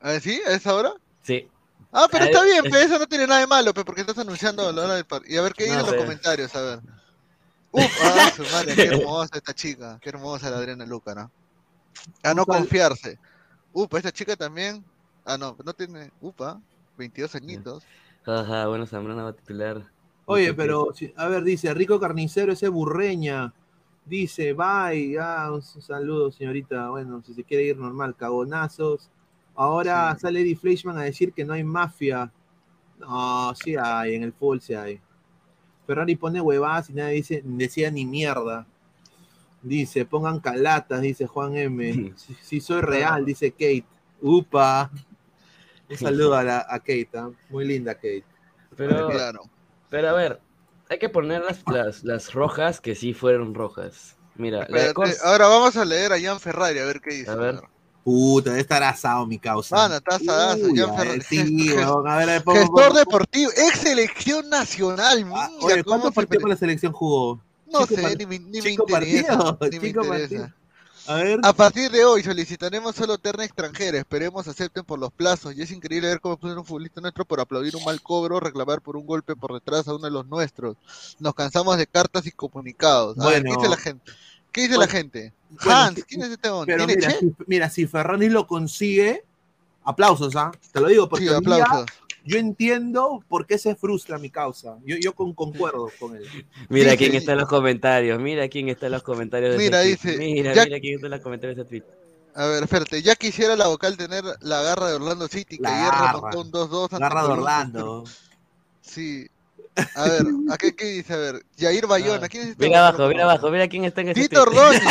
S4: ¿A ver, sí? ¿A esa hora?
S5: Sí.
S4: Ah, pero
S5: Ah,
S4: está bien,
S5: es-
S4: pe, eso no tiene nada de malo, pe, porque estás anunciando la hora del par- Y a ver qué
S5: No
S4: dicen los comentarios, a ver. Uf, ah, su madre, qué hermosa esta chica, qué hermosa la Adriana Luca, ¿no? A no
S3: Un sal-
S4: confiarse. Upa, esta chica también. Ah, no, no tiene. Upa, 22 añitos.
S5: Jaja, bueno, Zambrana va a titular.
S3: Oye, pero, si- a ver, dice, Rico Carnicero, ese burreña. Dice, bye, ah, un saludo, señorita. Bueno, si se quiere ir normal, cagonazos. Ahora
S4: Sí.
S3: sale Eddie Fleischman a decir que no hay mafia. No, sí hay, en el fútbol sí hay. Ferrari pone huevadas y nadie dice, decía ni mierda. Dice, pongan calatas, dice Juan M. Si, si soy real, dice Kate. Upa. Un saludo a, la, a Kate, ¿ah? muy linda Kate.
S5: Pero,
S4: Claro.
S5: pero a ver, hay que poner las, las, las rojas que sí fueron rojas. Mira,
S4: Espérate,
S5: Cors-
S4: ahora vamos a leer a Jan Ferrari, a ver qué dice.
S5: A ver.
S3: Puta, debe estar asado mi causa.
S4: Mano, está asadazo,
S3: Uy,
S4: Jan
S3: a
S4: Ferrari.
S3: ver, Sí,
S4: Gest-
S3: weón, a ver, pongo-
S4: Gestor
S3: pongo-
S4: deportivo, ex selección nacional.
S3: Ah, Oye,
S4: cómo
S3: ¿cuántos
S4: se
S3: partidos
S4: mere-
S3: con la selección jugó?
S4: No sé,
S3: par-
S4: ni, me- ni me interesa. ni me interesa.
S3: A ver.
S4: A partir de hoy solicitaremos solo terna extranjera. Esperemos acepten por los plazos. Y es increíble ver cómo puede un futbolista nuestro por aplaudir un mal cobro, reclamar por un golpe por detrás a uno de los nuestros. Nos cansamos de cartas y comunicados. A ver, ¿qué dice la gente? ¿Qué dice
S3: Bueno,
S4: la gente?
S3: Bueno,
S4: Hans, ¿quién es este hombre?
S3: Pero
S4: ¿Tiene
S3: mira si, mira, si Ferrari lo consigue, aplausos, ¿ah? Te lo digo, porque
S4: Sí,
S3: día yo entiendo por qué se frustra mi causa. Yo, yo con, concuerdo con él.
S5: Mira
S4: Dice-
S5: quién está en los comentarios, mira quién está en los comentarios de
S4: Mira, dice,
S5: Mira,
S4: ya-
S5: mira quién está en los comentarios de ese tweet.
S4: A ver, espérate. Ya quisiera la vocal tener la garra de Orlando City, que
S3: La
S4: ayer
S3: garra.
S4: remontó un 2-2. ante
S3: Garra de. Orlando.
S4: Sí. A ver, ¿a qué, qué dice? A ver, Jair Bayona. ¿Quién es este
S5: Mira abajo, mira abajo, mira quién está en ese
S4: Tito. Ordóñez.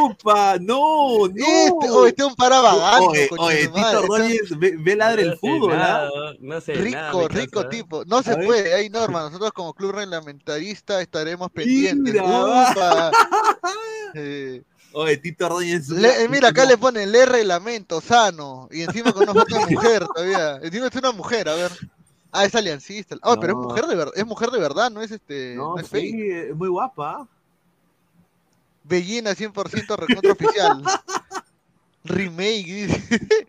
S3: ¡Upa! ¡No! ¡No!
S4: Este, oh, este es un para vagando,
S3: Oye, oye, Tito Ordóñez ve, ve ladre el
S5: No
S3: fútbol, ¿ah?
S5: No sé
S4: Rico,
S5: nada,
S4: rico
S5: causa.
S4: tipo. No se puede, hay normas. Nosotros como club reglamentarista estaremos pendientes.
S3: Mira,
S4: Upa. Eh,
S3: Oye, Tito Ordóñez.
S4: le- eh, mira, acá le ponen, le reglamento, sano. Y encima con una foto de mujer todavía. Encima es una mujer, a ver. Ah, es aliancista. Ah, pero es mujer de verdad, es mujer de verdad, no es este, no,
S3: No,
S4: es
S3: sí,
S4: fake.
S3: es muy guapa.
S4: Bellina 100% recontra oficial. Remake, dice.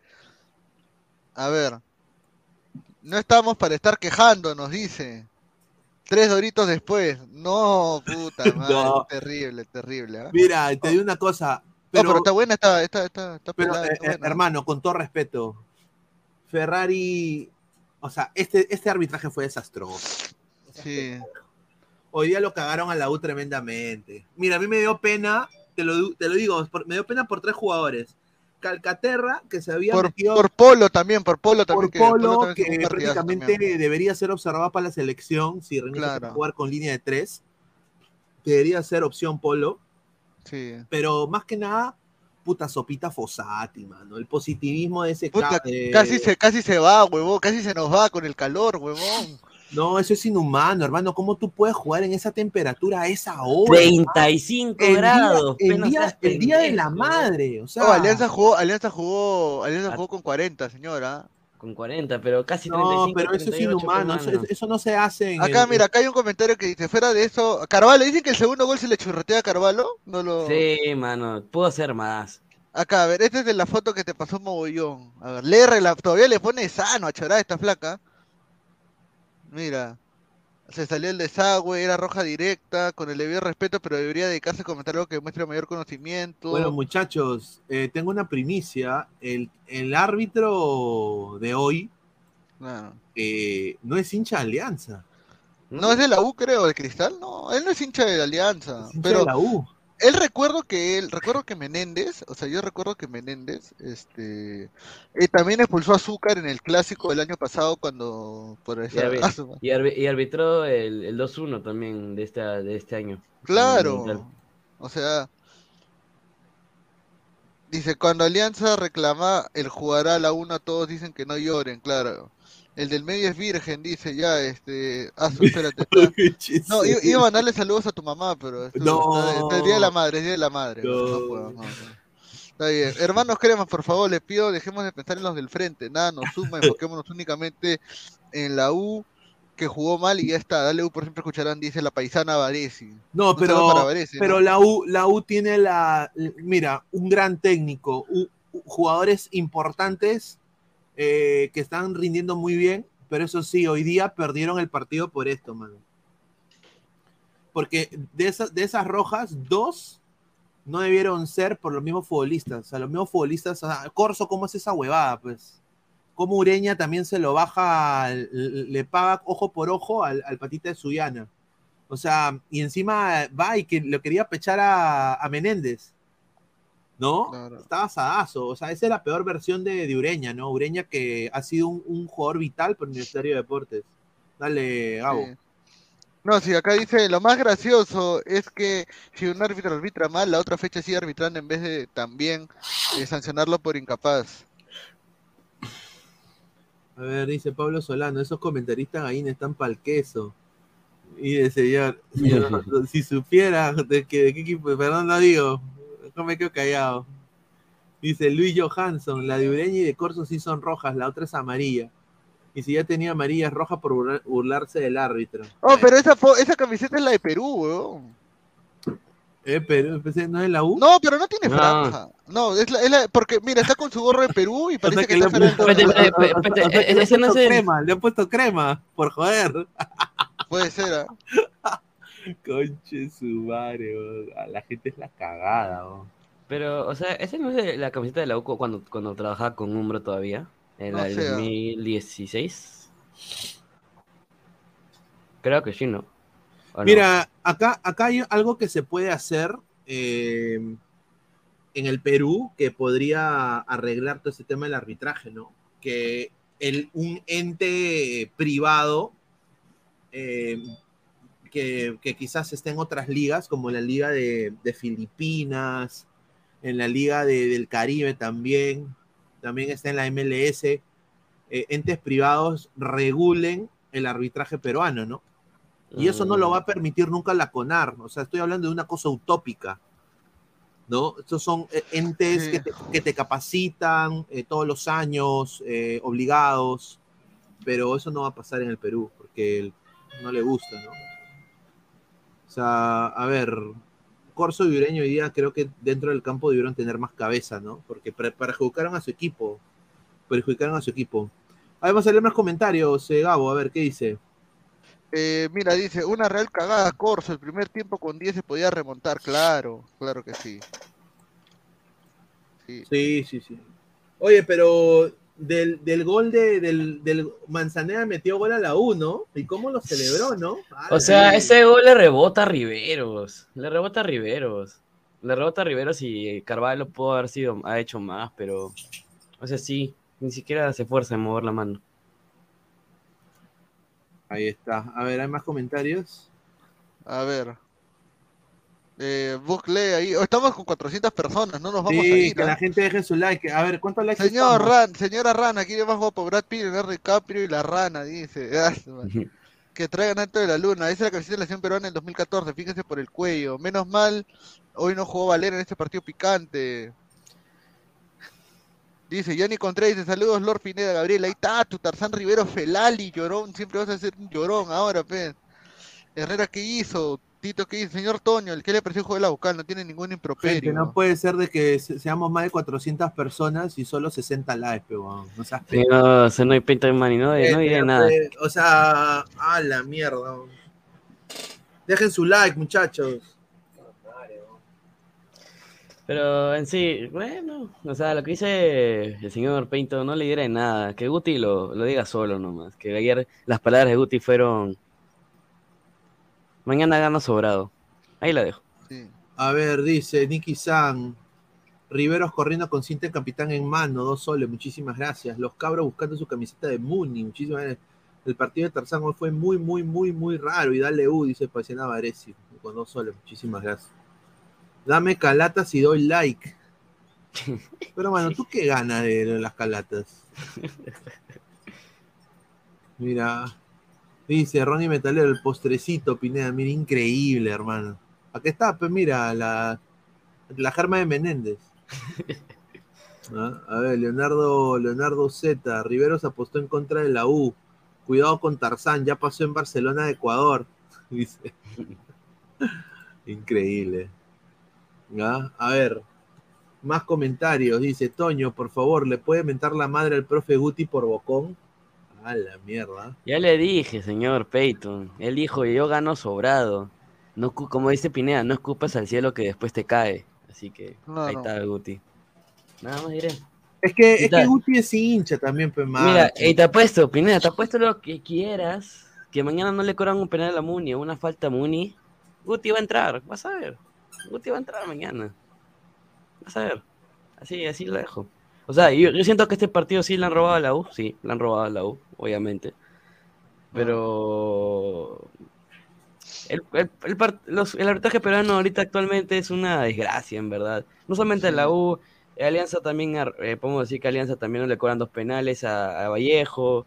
S4: A ver. No estamos para estar quejándonos, dice. Tres doritos después. No, puta madre.
S3: No.
S4: Terrible, terrible. ¿ah?
S3: Mira, te digo una cosa.
S4: No,
S3: Pero,
S4: pero está buena, está, está, está, está
S3: pero,
S4: pelada,
S3: eh,
S4: está
S3: eh,
S4: buena.
S3: hermano, con todo respeto. Ferrari, o sea, este, este arbitraje fue desastroso.
S4: Sí.
S3: Hoy día lo cagaron a la U tremendamente. Mira, a mí me dio pena, te lo, te lo digo, me dio pena por tres jugadores. Calcaterra, que se había
S4: Por,
S3: metido
S4: por Polo también, por Polo también.
S3: por
S4: que
S3: Polo,
S4: también
S3: que prácticamente
S4: también.
S3: debería ser observado para la selección si
S4: Claro.
S3: puede jugar con línea de tres. Debería ser opción Polo,
S4: Sí.
S3: pero más que nada, puta sopita Fossati, mano. El positivismo de ese
S4: Puta,
S3: ca- eh,
S4: casi, se, casi se va, huevón, casi se nos va con el calor, huevón.
S3: No, eso es inhumano, hermano. ¿Cómo tú puedes jugar en esa temperatura a esa hora?
S5: 35
S3: El día,
S5: grados.
S3: el día-
S5: seas
S3: el día de la madre. O sea,
S4: No, Alianza jugó, Alianza jugó, Alianza
S5: Ah.
S4: jugó con 40, señora.
S5: Con 40, pero casi
S3: no,
S5: 35.
S3: pero eso es
S5: 38,
S3: inhumano. Eso, no se hace en
S4: Acá,
S3: el-
S4: mira, acá hay un comentario que dice, fuera de eso, Carvalho, dicen que el segundo gol se le churretea a Carvalho, no lo...
S5: Sí, mano, pudo ser más.
S4: Acá, a ver, esta es de la foto que te pasó Mogollón. A ver, le rela- todavía le pone sano a chorar esta flaca. Mira, se salió el desagüe, era roja directa, con el debido respeto, pero debería dedicarse a comentar algo que muestre mayor conocimiento.
S3: Bueno, muchachos, eh, tengo una primicia. El, el árbitro de hoy
S4: No.
S3: eh, no es hincha de Alianza.
S4: No es de la U, creo, el Cristal, no, él no es hincha de la Alianza,
S3: Es hincha
S4: pero
S3: de la U.
S4: él recuerdo que él, recuerdo que Menéndez, o sea, yo recuerdo que Menéndez, este, eh, también expulsó a Azúcar en el clásico del año pasado cuando, por esa,
S5: Y, arbi- y arbitró el, el 2-1 también de, esta, de este año.
S4: Claro. O sea, dice, cuando Alianza reclama el jugará a la una, todos dicen que no lloren, claro. El del medio es virgen, dice, ya, este, ah, su- espérate. está- No, iba, a mandarle saludos a tu mamá, pero esto-
S3: No.
S4: está, está el día de la madre, es día de la madre.
S3: No.
S4: No puedo, no. Está bien. Hermanos cremas, por favor, les pido, dejemos de pensar en los del frente. Nada nos suma, enfoquémonos únicamente en la U que jugó mal y ya está. Dale U por siempre escucharán, dice la paisana Varesi.
S3: No, pero,
S4: Varese,
S3: pero la U, la U tiene la, mira, un gran técnico, u- jugadores importantes eh, que están rindiendo muy bien, pero eso sí, hoy día perdieron el partido por esto, mano. Porque de esas, rojas, dos no debieron ser por los mismos futbolistas. O sea, los mismos futbolistas, Corso, ¿cómo es esa huevada? Pues, como Ureña también se lo baja, le paga ojo por ojo al, patita de Suyana. O sea, y encima va y que lo quería pechar a Menéndez. ¿No?
S4: Claro.
S3: Estaba sadazo. O sea, esa es la peor versión de, de Ureña, ¿no? Ureña que ha sido un, un jugador vital para el Ministerio de Deportes. Dale, Gabo.
S4: Sí. No, sí, acá dice, lo más gracioso es que si un árbitro arbitra mal, la otra fecha sigue arbitrando en vez de también eh, sancionarlo por incapaz.
S3: A ver, dice Pablo Solano, esos comentaristas ahí no están pa'l queso. Y de señor, señor, si supiera de, que, de qué equipo, perdón, no digo, no me quedo callado. Dice Luis Johansson, la de Ureña y de Corso sí son rojas, la otra es amarilla. Y si ya tenía amarilla, es roja por burlar- burlarse del árbitro.
S4: Oh, pero esa, esa camiseta es la de Perú, weón.
S3: Eh, pero ¿ese ¿no es la U?
S4: No, pero no tiene
S5: No.
S4: franja. No, es la, es la- porque mira, está con su gorro de Perú y parece que está
S3: o sea que le han
S5: ese no
S3: puesto
S5: es el-
S3: crema, le han puesto crema, por joder.
S4: Puede ser, ¿ah?
S3: Conche su madre. A la gente es la cagada.
S5: Pero, o sea, ¿esa no es de la camiseta de la UCO cuando, cuando trabajaba con Umbro todavía? En
S4: No sé.
S5: 2016. Creo que sí, ¿no?
S3: Mira, acá, acá hay algo que se puede hacer eh, en el Perú que podría arreglar todo este tema del arbitraje, ¿no? Que el, un ente privado eh, que, que quizás esté en otras ligas, como la Liga de, de Filipinas, en la Liga de- del Caribe también, también está en la MLS, eh, entes privados regulen el arbitraje peruano, ¿no? Y eso no lo va a permitir nunca la CONAR. O sea, estoy hablando de una cosa utópica. ¿No? Estos son eh, entes
S4: Sí.
S3: que, te, que te capacitan eh, todos los años, eh, obligados, pero eso no va a pasar en el Perú, porque no le gusta, ¿no? Sea, a ver, Corso y Ureño hoy día creo que dentro del campo debieron tener más cabeza, ¿no? Porque perjudicaron a su equipo. Perjudicaron a su equipo. Ahí vamos a leer más comentarios, eh, Gabo, a ver, ¿qué dice?
S4: Eh, mira, dice, una real cagada, Corso, el primer tiempo con 10 se podía remontar, claro, claro que sí. Sí.
S3: Sí, sí, sí. Oye, pero del, del gol de, del, del Manzanera metió gol a la U, ¿no? ¿Y cómo lo celebró, no?
S5: O sea, ese gol le rebota a Riveros. Le rebota a Riveros. Le rebota a Riveros y Carvalho pudo haber sido, ha hecho más, pero. O sea, sí, ni siquiera se esfuerza en mover la mano.
S3: Ahí está. A ver, ¿hay más comentarios?
S4: A ver. Eh, buscle ahí. Oh, estamos con 400 personas, no nos vamos a ir.
S3: que
S4: ¿ah?
S3: la gente deje su like. A ver, ¿cuántos likes
S4: Señor
S3: estamos?
S4: Ran, señora Rana, aquí más guapo Brad Pitt, Leonardo DiCaprio y la rana, dice. Ah, que traigan alto de la luna. Esa es la camiseta de la selección peruana en 2014, fíjense por el cuello. Menos mal, hoy no jugó Valera en este partido picante. Dice Johnny Contreras, dice, saludos Lord Pineda, Gabriel, ahí está tu Tarzán Rivero Felali, llorón, siempre vas a ser un llorón ahora, pe. Herrera, ¿qué hizo? Tito, ¿qué hizo? Señor Toño, el que le pareció el juego de la vocal, no tiene ningún
S3: Gente,
S4: improperio.
S3: no puede ser de que se- seamos más de 400 personas y solo 60 likes, pero. No seas
S5: Sí, no, o sea, no hay pinta de mani, no, no diré nada.
S3: Eh, O sea, a la mierda. Dejen su like, muchachos.
S5: Pero en sí, bueno, o sea, lo que dice el señor Pinto no le diré nada. Que Guti lo, lo diga solo nomás. Que ayer las palabras de Guti fueron. Mañana gano sobrado. Ahí la dejo.
S4: Sí.
S3: A ver, dice Nicky San. Riveros corriendo con cinta de capitán en mano, dos soles, muchísimas gracias. Los cabros buscando su camiseta de Muni, muchísimas gracias. El partido de Tarzán hoy fue muy, muy, muy, muy raro. Y dale U, dice Paisana Varesi, con dos soles, muchísimas gracias. Dame calatas y doy like. Pero bueno, ¿tú qué ganas de las calatas? Mira, dice Ronnie Metalero, el postrecito, Pineda, mira, increíble, hermano. Acá está, pues mira, la, la germa de Menéndez. Ah, A ver, Leonardo, Leonardo Z, Riveros apostó en contra de la U. Cuidado con Tarzán, ya pasó en Barcelona de Ecuador. Dice. Increíble. ¿Ya? A ver, más comentarios. Dice, Toño, por favor, ¿le puede mentar la madre al profe Guti por bocón? A la mierda.
S5: Ya le dije, señor Peyton. Él dijo, yo gano sobrado. No, como dice Pineda, no escupas al cielo que después te cae. Así que ahí está Guti. Nada más diré.
S3: Es que, es que. Guti es hincha también, pues,
S5: Mira, y te apuesto, Pineda, te apuesto lo que quieras. Que mañana no le cobran un penal a la Muni o una falta a Muni. Guti va a entrar, vas a ver. Guti va a entrar mañana. Vas a ver. Así, así lo dejo. O sea, yo, yo siento que este partido sí le han robado a la U. Sí, le han robado a la U, obviamente. Pero. El, el, el, los- el arbitraje peruano ahorita actualmente es una desgracia, en verdad. No solamente la U, Alianza también, eh, podemos decir que Alianza también no le cobran dos penales a, a Vallejo.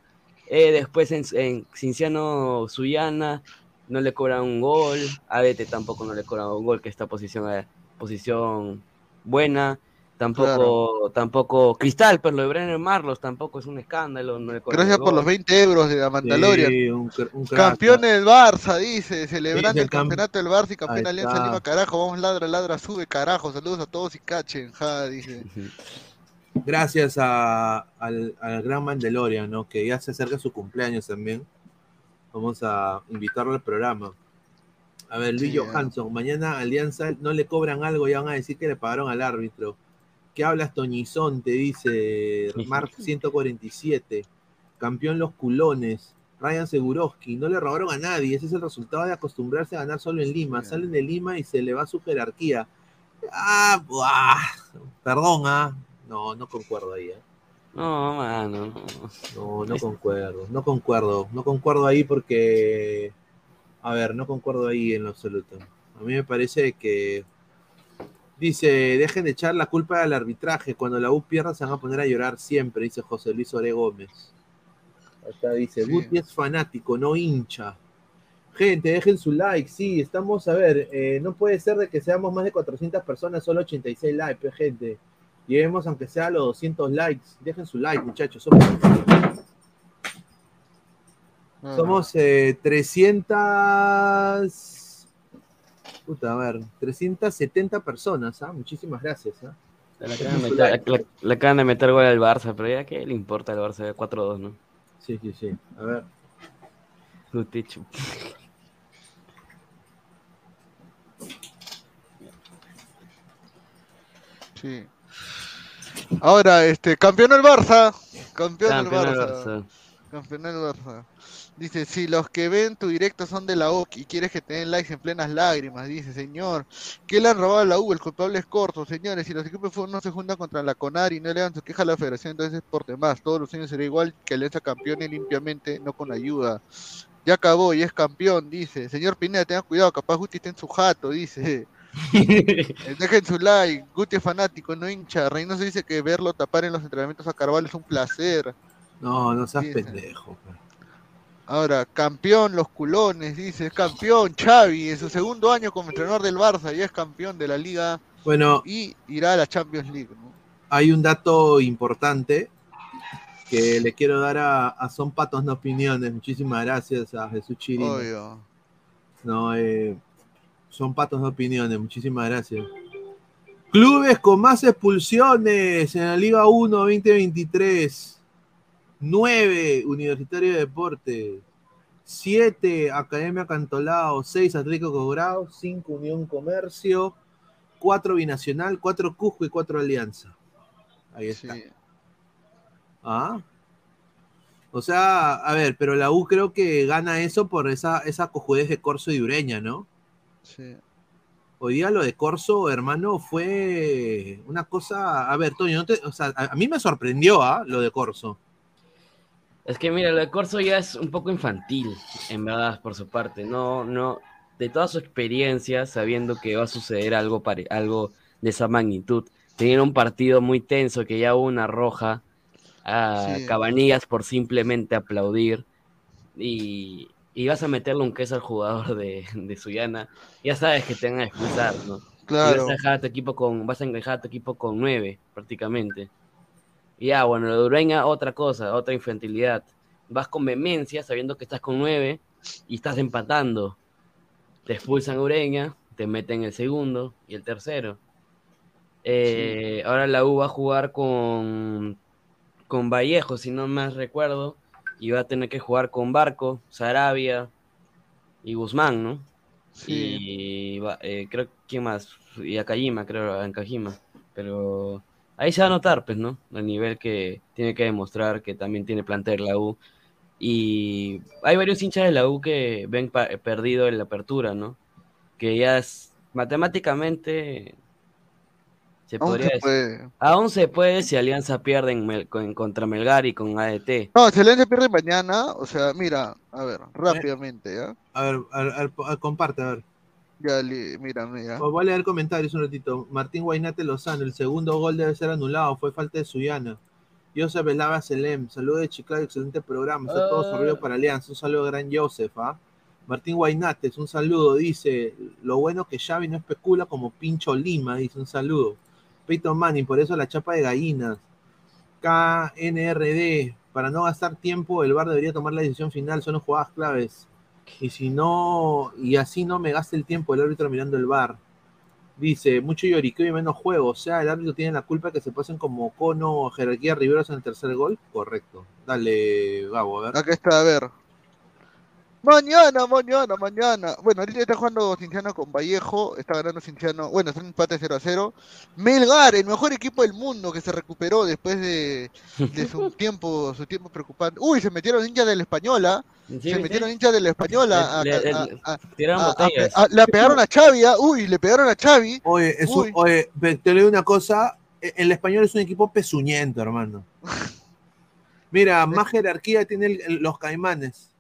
S5: Eh, después en, en Cinciano Suyana no le cobran un gol. A tampoco no le cobran un gol, que está posición, eh, posición buena. Tampoco, tampoco Cristal, pues lo de Brenner Marlos tampoco es un escándalo. No
S4: Gracias por los
S5: gol.
S4: 20 euros de la Mandalorian.
S3: Sí, un.
S4: Campeón del Barça, dice, celebrando el
S3: el cam-
S4: campeonato del Barça y campeón de Alianza. Lima, carajo, vamos ladra, ladra, sube, carajo, saludos a todos y cachen, ja, dice.
S3: Gracias a- al, al gran Mandalorian, ¿no? Que ya se acerca su cumpleaños también. Vamos a invitarlo al programa. A ver, Luis
S4: Sí,
S3: Johansson, mañana Alianza no le cobran algo y van a decir que le pagaron al árbitro. ¿Qué hablas, Toñizón? Te dice Mark 147. Campeón los culones. Ryan Seguroski, no le robaron a nadie. Ese es el resultado de acostumbrarse a ganar solo en Lima. Salen de Lima y se le va su jerarquía. Ah, buah. perdón, ah. No, no concuerdo ahí. ¿eh?
S5: No, mano. no.
S3: No, no concuerdo, no concuerdo, no concuerdo ahí porque, a ver, no concuerdo ahí en lo absoluto. A mí me parece que dice, dejen de echar la culpa al arbitraje, cuando la U pierda se van a poner a llorar siempre, dice José Luis Ore Gómez. Acá dice,
S4: Sí.
S3: Guti es fanático, no hincha. Gente, dejen su like, sí, estamos, a ver, eh, no puede ser de que seamos más de 400 personas, solo 86 likes, pe, gente. Lleguemos aunque sea a los 200 likes. Dejen su like, muchachos. Somos,
S4: Ah,
S3: somos eh, 300... Puta, a ver, 370 personas, ¿ah? Muchísimas gracias, ¿ah?
S5: Le acaban, de meter, le- le acaban de meter gol al Barça, pero ya que le importa al Barça 4-2, ¿no?
S3: Sí, sí, sí. A ver.
S5: Gutichu.
S4: Sí. Ahora, este, campeón el Barça, Campeón,
S5: Campeón
S4: del Barça.
S5: Barça.
S4: Campeón del Barça. Dice, si los que ven tu directo son de la OC y quieres que te den likes en plenas lágrimas, dice, señor, ¿qué le han robado a la U? El culpable es corto, señores, si los equipos no se juntan contra la CONAR y no le dan su queja a la federación, entonces es por demás, todos los años será igual que Alianza campeone limpiamente, no con ayuda. Ya acabó y es campeón, dice. Señor Pineda, tenga cuidado, capaz Guti está en su jato, dice. Dejen su like, Guti es fanático, no hincha. Reynoso dice que verlo tapar en los entrenamientos a Carvalho es un placer.
S3: No, no seas pendejo. pe.
S4: Ahora, campeón, los culones, dice, es campeón, Xavi, en su segundo año como entrenador del Barça, ya es campeón de la liga
S3: Bueno,
S4: y irá a la Champions League, ¿no?
S3: hay un dato importante que le quiero dar a, a Son Patos No Opiniones. Muchísimas gracias a Jesús Chirino.
S4: Obvio.
S3: No, eh, son patos de opiniones, muchísimas gracias. Clubes con más expulsiones en la Liga 1 2023. 9 Universitario de Deportes. 7 Academia Cantolao. 6 Atlético Cobrao. 5 Unión Comercio. 4 Binacional. 4 Cusco y 4 Alianza. Ahí está.
S4: Sí.
S3: Ah. O sea, a ver, pero la U creo que gana eso por esa, esa cojudez de Corso y Ureña, ¿no?
S4: Sí.
S3: Hoy día lo de Corso, hermano, fue una cosa. A ver, Toño, no te- o sea, a, a mí me sorprendió, ¿ah? Lo de Corso.
S5: Es que mira, lo de Corso ya es un poco infantil, en verdad, por su parte. No, no, de toda su experiencia, sabiendo que va a suceder algo, pare- algo de esa magnitud, teniendo un partido muy tenso que ya hubo una roja a
S4: Sí.
S5: Cabanillas por simplemente aplaudir y, y vas a meterle un queso al jugador de, de Suyana, ya sabes que te van a expulsar, ¿no? Y
S4: Claro.
S5: vas a dejar a tu equipo con, vas a dejar a tu equipo con nueve, prácticamente. Ya, bueno, lo de Ureña, otra cosa, otra infantilidad. Vas con vehemencia sabiendo que estás con nueve y estás empatando. Te expulsan a Ureña, te meten el segundo y el tercero. Eh, Ahora la U va a jugar con, con Vallejo, si no más recuerdo, y va a tener que jugar con Barco, Sarabia y Guzmán, ¿no?
S4: Sí.
S5: Y va- eh, creo quién más, y a Kajima, creo, en Kajima. Pero ahí se va a notar, pues, ¿no? El nivel que tiene que demostrar que también tiene plantel la U. Y hay varios hinchas de la U que ven pa- perdido en la apertura, ¿no? Que ya es matemáticamente se
S4: Aún
S5: podría
S4: se
S5: decir.
S4: puede.
S5: Aún se puede si Alianza pierde en Mel- con- contra Melgar y con ADT.
S4: No, si Alianza pierde mañana, o sea, mira, a ver, rápidamente, ¿ya?
S3: A ver, a ver, a ver, a- comparte, a ver.
S4: Ya, mira, mira.
S3: Voy a leer comentarios un ratito. Martín Guainate Lozano, el segundo gol debe ser anulado, fue falta de Suyana. Joseph Velava Selem, saludo de Chiclayo, excelente programa, está todo
S5: Ah.
S3: sorbido para Alianza, un saludo a gran Joseph, ¿ah? Martín Guainates, un saludo, dice, lo bueno que Xavi no especula como Pincho Lima, dice, un saludo. Peyton Manning, por eso la chapa de gallinas. KNRD, para no gastar tiempo, el VAR debería tomar la decisión final, son las jugadas claves. Y si no, y así no me gaste el tiempo el árbitro mirando el VAR. Dice, mucho lloriqueo y menos juego. O sea, el árbitro tiene la culpa que se pasen como cono o jerarquía Riveros en el tercer gol. Correcto. Dale, Gabo, a ver.
S4: Acá está, a ver. Mañana, mañana, mañana. Bueno, ahorita está jugando Cinciano con Vallejo. Está ganando Cinciano. Bueno, está en empate 0 a 0. Melgar, el mejor equipo del mundo que se recuperó después de, de su tiempo su tiempo preocupante. Uy, se metieron hinchas de la Española.
S5: Sí,
S4: se
S5: sí.
S4: metieron hinchas de la Española. a-
S5: Le- le-
S4: a-
S5: le-
S4: a-
S5: Tiraron
S4: a-
S5: botellas.
S4: a- a- le pegaron a Xavi. ah, Uy, le pegaron a Xavi.
S3: Oye, es un-
S4: Uy.
S3: oye, te leo una cosa. e- El español es un equipo pezuñento, hermano. Mira, más jerarquía tiene el- el- los caimanes.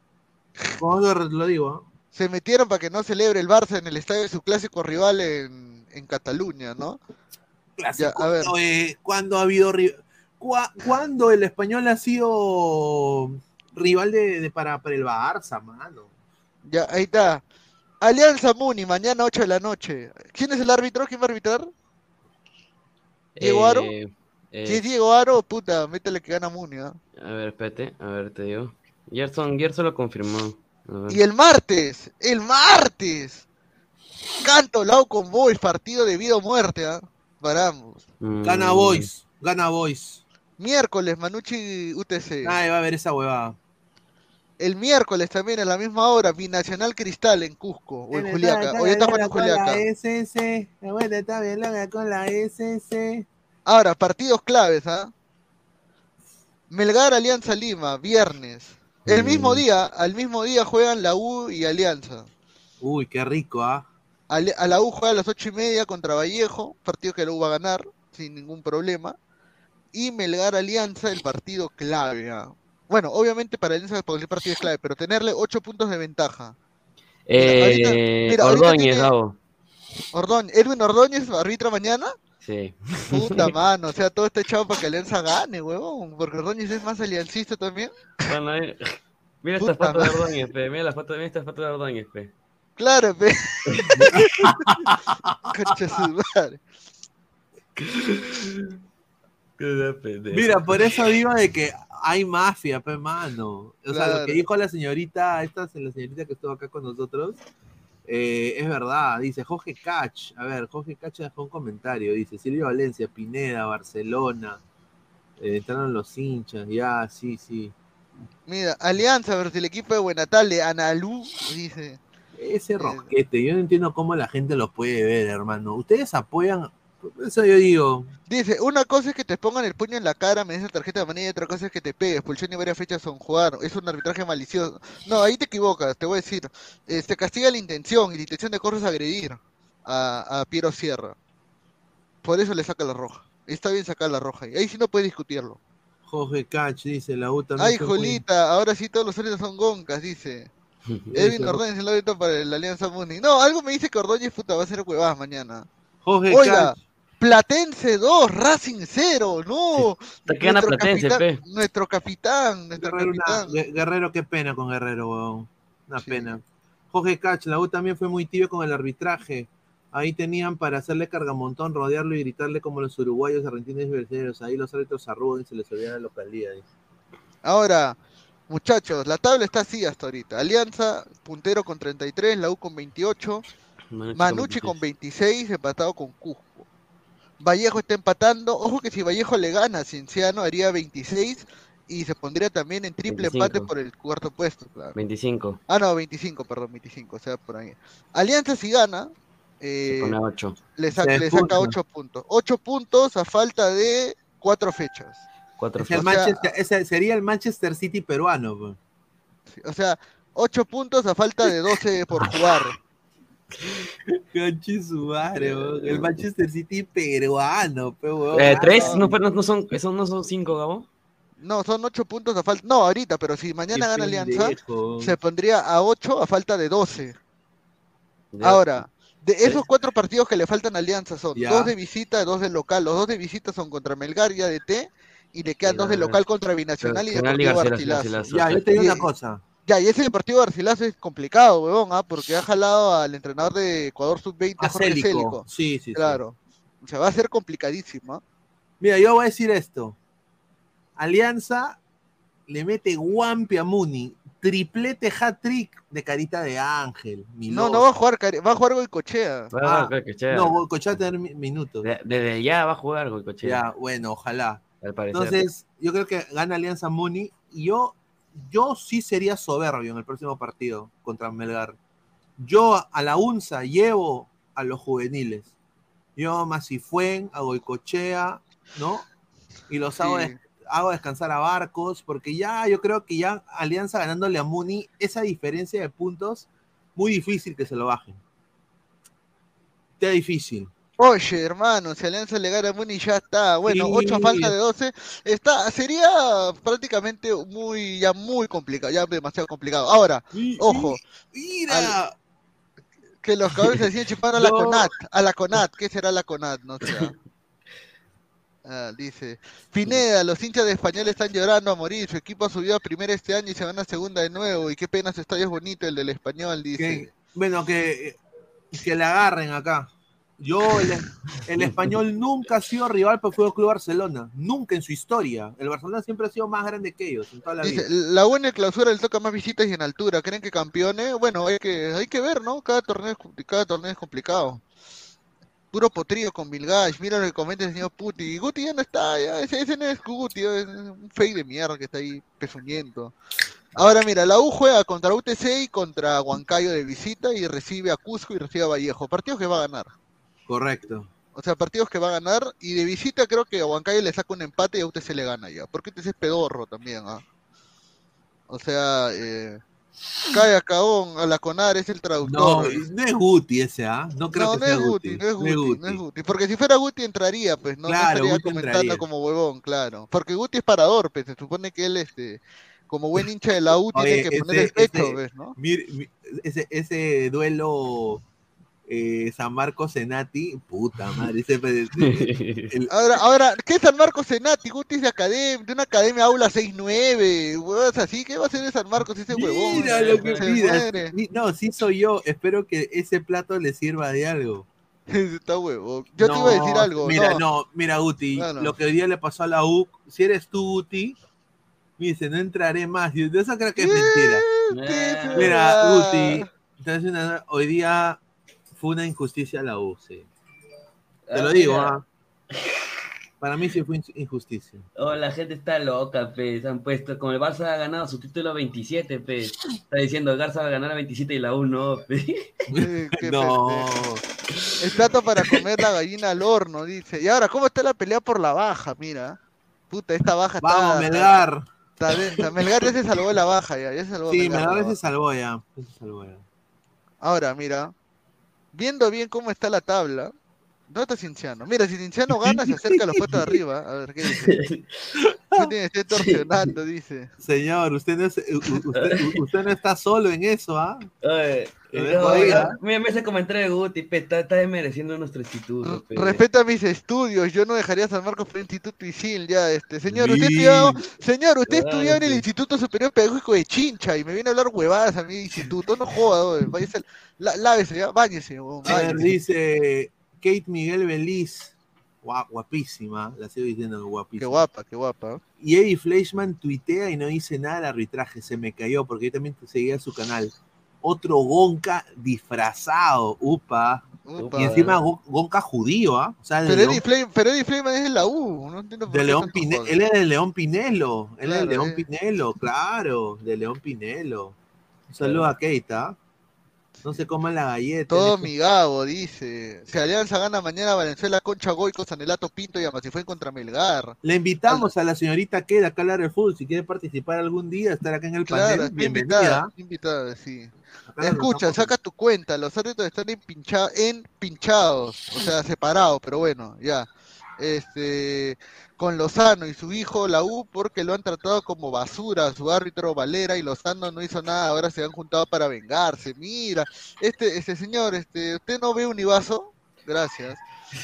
S3: Como lo, lo digo, ¿ah?
S4: Se metieron para que no celebre el Barça en el estadio de su clásico rival en, en Cataluña, ¿no?
S3: Clásico.
S4: Ya, a ver.
S3: Oye, ¿cuándo ha habido ¿Cuándo el español ha sido rival de, de- para, para el Barça, mano?
S4: Ya, ahí está. Alianza Muni, mañana 8 de la noche. ¿Quién es el árbitro? ¿Quién va a arbitrar? ¿Diego Aro?
S5: Eh, eh,
S4: Si es Diego Aro, puta, métele que gana Muni, ¿ah?
S5: A ver, espérate, a ver, te digo. Gerson, Gerson lo confirmó.
S4: Y el martes, el martes. Canto Lau con Boys, partido de vida o muerte, ¿ah? Para ambos.
S5: Mm,
S3: Gana Boys, gana Boys.
S4: Miércoles, Manucci UTC.
S3: Nadie va a ver esa huevada.
S4: El miércoles también a la misma hora, Binacional Cristal en Cusco o en Juliaca. Ya está en Juliaca.
S3: La SS, la vuelta está bien loca con la.
S4: Ahora, partidos claves, ¿ah? Melgar Alianza Lima, viernes. El mismo
S5: Mm.
S4: día, al mismo día juegan la U y Alianza.
S3: Uy, qué rico, ¿ah?
S4: A la U juega a las ocho y media contra Vallejo, partido que la U va a ganar sin ningún problema. Y Melgar Alianza, el partido clave. ah. Bueno, obviamente para Alianza porque el partido es clave, pero tenerle ocho puntos de ventaja. Mira, ahorita-
S5: Eh,
S4: mira, ahorita
S5: Ordóñez,
S4: tiene-
S5: Gabo.
S4: Ordóñez, Edwin Ordóñez arbitra mañana.
S5: Sí.
S4: Puta mano, o sea, todo está echado para que Alianza gane, huevón. Porque Ordóñez es más aliancista también.
S5: Bueno, eh, mira esta foto de. Ordóñez, pe. Mira la foto, mira esta foto de Ordóñez, pe.
S4: Claro, pe. Concha su madre.
S3: Mira, por eso digo de que hay mafia, pe mano. O sea, lo que dijo la señorita, esta la señorita que estuvo acá con nosotros, eh, es verdad. Dice Jorge Cach. A ver, Jorge Cach dejó un comentario. Dice Silvio Valencia, Pineda, Barcelona. eh, entraron los hinchas, ya, sí, sí.
S4: Mira, Alianza versus el equipo de Buenatale, Analú, dice.
S3: Ese rosquete, yo no entiendo cómo la gente lo puede ver, hermano. Ustedes apoyan, eso yo digo,
S4: Dice, una cosa es que te pongan el puño en la cara, me dice tarjeta de manilla, y otra cosa es que te pegues, expulsión y varias fechas son jugar, es un arbitraje malicioso. No, ahí te equivocas, te voy a decir. Eh, se castiga la intención, y la intención de Corro es agredir a, a Piero Sierra. Por eso le saca la roja. Está bien sacar la roja, y ahí sí no puedes discutirlo.
S3: Jorge Cach dice, la U también
S4: Ay, Jolita, ahora sí todos los árbitros son goncas, dice. Edwin. Ordóñez el árbitro para la Alianza Muni. No, algo me dice que Ordóñez puta va a ser huevadas mañana.
S3: Jorge
S4: Oiga,
S3: Cach,
S4: Platense 2, Racing 0, no.
S5: Gana
S4: Nuestro
S5: Platense,
S4: capitán-
S5: pe.
S4: Nuestro capitán, nuestro
S3: Guerrero,
S4: capitán.
S3: Guerrero, qué pena con Guerrero, weón. Una
S4: Sí.
S3: pena. Jorge Cach, la U también fue muy tibio con el arbitraje. Ahí tenían para hacerle cargamontón, rodearlo y gritarle como los uruguayos, argentinos y brasileños. Ahí los árbitros arrugan y se les olvida la localidad. dice.
S4: Ahora, muchachos, la tabla está así hasta ahorita. Alianza, puntero con 33, la U con 28, Manucci con 26, empatado con Cusco. Vallejo está empatando. Ojo que si Vallejo le gana a Cienciano haría 26 y se pondría también en triple
S5: 25.
S4: empate por el cuarto puesto, claro.
S5: 25.
S4: Ah, no, 25, perdón, 25, o sea, por ahí. Alianza si gana, eh,
S5: Con 8.
S4: le, sa-
S3: Se
S4: le saca
S3: expulsa.
S4: 8 puntos. 8 puntos a falta de 4 fechas.
S5: 4
S3: Es el
S4: O sea-
S3: ese sería el Manchester City peruano.
S4: Sí, O sea, 8 puntos a falta de 12 por jugar.
S3: El Manchester City peruano.
S5: Eh,
S3: Ah,
S5: ¿Tres? No, pero no son, esos no son 5, Gabo.
S4: No, son 8 puntos a falta. No, ahorita, pero si mañana
S3: qué
S4: gana Alianza, se pondría a 8 a falta de 12.
S5: Ya.
S4: Ahora, de esos cuatro partidos que le faltan a Alianza son
S3: Ya.
S4: dos de visita, dos de local. Los dos de visita son contra Melgar y ADT. Y le quedan dos de local contra Binacional y
S5: Nacional y
S4: Deportivo
S5: Garcilaso.
S3: Ya, yo te digo una cosa.
S4: Ya, y ese partido de Garcilaso es complicado, weón, ¿ah? porque ha jalado al entrenador de Ecuador Sub-20, Jorge. Célico.
S3: Sí, sí, sí.
S4: Claro. O sea, va a ser complicadísimo. ¿ah?
S3: Mira, yo voy a decir esto. Alianza le mete guampi a Muni. Triplete hat-trick de carita de ángel.
S4: No, no va a jugar, va a jugar Goicochea.
S5: Ah,
S3: Ah,
S5: creo que chévere.
S3: No, Cochá tener mi- minutos.
S5: De- Desde ya va a jugar Goicochea,
S3: Ya, bueno, ojalá.
S5: al parecer.
S3: Entonces, yo creo que gana Alianza Muni. Y yo, yo sí sería soberbio en el próximo partido contra Melgar. Yo a la UNSA llevo a los juveniles. Yo a Masifuen, a Goicochea, ¿no? Y los hago, des- hago descansar a Barcos, porque ya yo creo que ya Alianza ganándole a Muni, esa diferencia de puntos, muy difícil que se lo bajen. Está difícil.
S4: Oye, hermano, si Alianza le gana a Muni ya está. Bueno,
S3: Sí.
S4: 8 a falta de 12. Está, sería prácticamente muy, ya muy complicado, ya demasiado complicado. Ahora, ojo,
S3: Mira,
S4: que los cabrones se decían chupar a la
S3: No.
S4: CONAT, a la CONAT, ¿qué será la CONAT? No sé. Ah, dice, Pineda, los hinchas de español están llorando a morir, su equipo ha subido a primera este año y se van a segunda de nuevo, y qué pena su estadio es bonito el del español, dice.
S3: que, bueno, que, que le agarren acá. Yo, el, el español nunca ha sido rival para el Fútbol Club Barcelona. Nunca en su historia. El Barcelona siempre ha sido más grande que ellos en toda la
S4: Dice,
S3: vida.
S4: la clausura le toca más visitas y en altura, ¿creen que campeones? Bueno, hay que, hay que ver, ¿no? Cada torneo, es, cada torneo es complicado. Puro potrillo con Milgash, mira lo que comenta el señor Puti. Guti ya no está, ya, ese, ese no es Guti, es un fake de mierda que está ahí pezuñento. Ahora mira, la U juega contra UTC y contra Huancayo de visita y recibe a Cusco y recibe a Vallejo. Partidos que va a ganar.
S3: Correcto.
S4: O sea, partidos que va a ganar. Y de visita creo que a Huancayo le saca un empate y a usted se le gana ya. Porque usted es pedorro también, ¿ah? O sea, eh, Calla Caón, a la Conar es el
S3: No,
S4: traductor.
S3: no es Guti ese, ¿ah? No creo
S4: No,
S3: que
S4: no
S3: sea
S4: es Guti, no es Guti,
S3: Guti.
S4: no es Guti. Porque si fuera Guti entraría, pues, no, No
S3: Claro,
S4: estaría
S3: Guti
S4: comentando
S3: entraría.
S4: como huevón, claro. Porque Guti es parador, pues, se supone que él, este, como buen hincha de la U,
S3: Oye,
S4: tiene que poner
S3: ese-
S4: el pecho,
S3: ese-
S4: ¿ves, no?
S3: Mir- mi- ese, ese duelo eh, San Marcos Senati, puta madre, ese, el-
S4: Ahora, ahora, ¿qué es San Marcos Senati? Guti es de, academia, de una academia aula 6-9, huevos así, ¿qué va a hacer de San Marcos ese huevón?
S3: Mira lo que sí, No, sí soy yo. Espero que ese plato le sirva de algo.
S4: Está huevón. Yo te iba a decir algo,
S3: Mira,
S4: no.
S3: no, mira, Guti,
S4: No, no.
S3: lo que hoy día le pasó a la U, si eres tú, Guti, me dice, no entraré más. Y de eso creo que es mentira.
S5: Ah,
S3: Mira. Guti, entonces una- hoy día fue una injusticia a la U, sí. Te lo
S5: Ah,
S3: digo,
S5: mira.
S3: ah. Para mí sí fue in- injusticia.
S5: Oh, la gente está loca, pues. Han puesto, como el Barça ha ganado su título 27, pues. Está diciendo el Barça va a ganar a 27 y la U no, pues.
S4: Qué
S3: No,
S4: pendejo. El plato para comer la gallina al horno, dice. Y ahora, ¿cómo está la pelea por la baja? Mira. Puta, esta baja
S3: vamos,
S4: está,
S3: Melgar.
S4: está. Melgar ya se salvó de la baja, ya, ya se salvó
S3: Sí,
S4: Melgar
S3: se salvó ya. se salvó ya.
S4: Ahora, mira, viendo bien cómo está la tabla, ¿dónde está Cinciano? Mira, si Cinciano gana, se acerca a los puestos de arriba. A ver, ¿qué dice? No tiene que estar torsionando, dice.
S3: Señor, usted no, es- usted, usted no está solo en eso, ¿ah? Eh.
S5: Mira, mira ese comentario de Guti, pe, está, está desmereciendo nuestro instituto. pe.
S4: Respeta mis estudios, yo no dejaría a San Marcos por el Instituto Isil, ya, este, señor, usted
S3: Sí.
S4: estudiaba, señor, usted
S5: Claro,
S4: estudiaba en el. Instituto Superior Pedagógico de Chincha y me viene a hablar huevadas a mi instituto, no joda, váyase, la- lávese, ya, báñese, huevón,
S3: A ver,
S4: báñese.
S3: dice Kate Miguel Beliz. Gua- guapísima, la sigo diciendo guapísima.
S4: Qué guapa, qué guapa.
S3: Y Eddie Fleischman tuitea y no dice nada del arbitraje, se me cayó porque yo también seguía su canal. Otro Gonca disfrazado, upa.
S4: Upa.
S3: Y encima Gon- Gonca judío, ¿ah? O sea,
S4: Pero Eddie, es de la U, no entiendo por
S3: de
S4: qué
S3: León Pine- él es de León Pinelo, él es de León
S4: eh.
S3: Pinelo, claro, de León Pinelo. Un saludo a Kate, ¿ah? No se coman la galleta.
S4: Todo
S3: en
S4: mi Gabo, dice. Si Alianza gana mañana Valenzuela, Concha Goico, Sanelato Pinto y Amasifuen contra Melgar.
S3: Le invitamos a la señorita Kate acá a de fútbol. Si quiere participar algún día, estar acá en el
S4: Claro,
S3: panel, bienvenida.
S4: invitada, invitada, sí. Escucha, saca tu cuenta, los árbitros están empincha- empinchados, o sea, separados, pero bueno, ya. Este, con Lozano y su hijo, la U, porque lo han tratado como basura, su árbitro Valera y Lozano no hizo nada, ahora se han juntado para vengarse. Mira, este, este señor, este, ¿usted no ve un Ibazo? Gracias.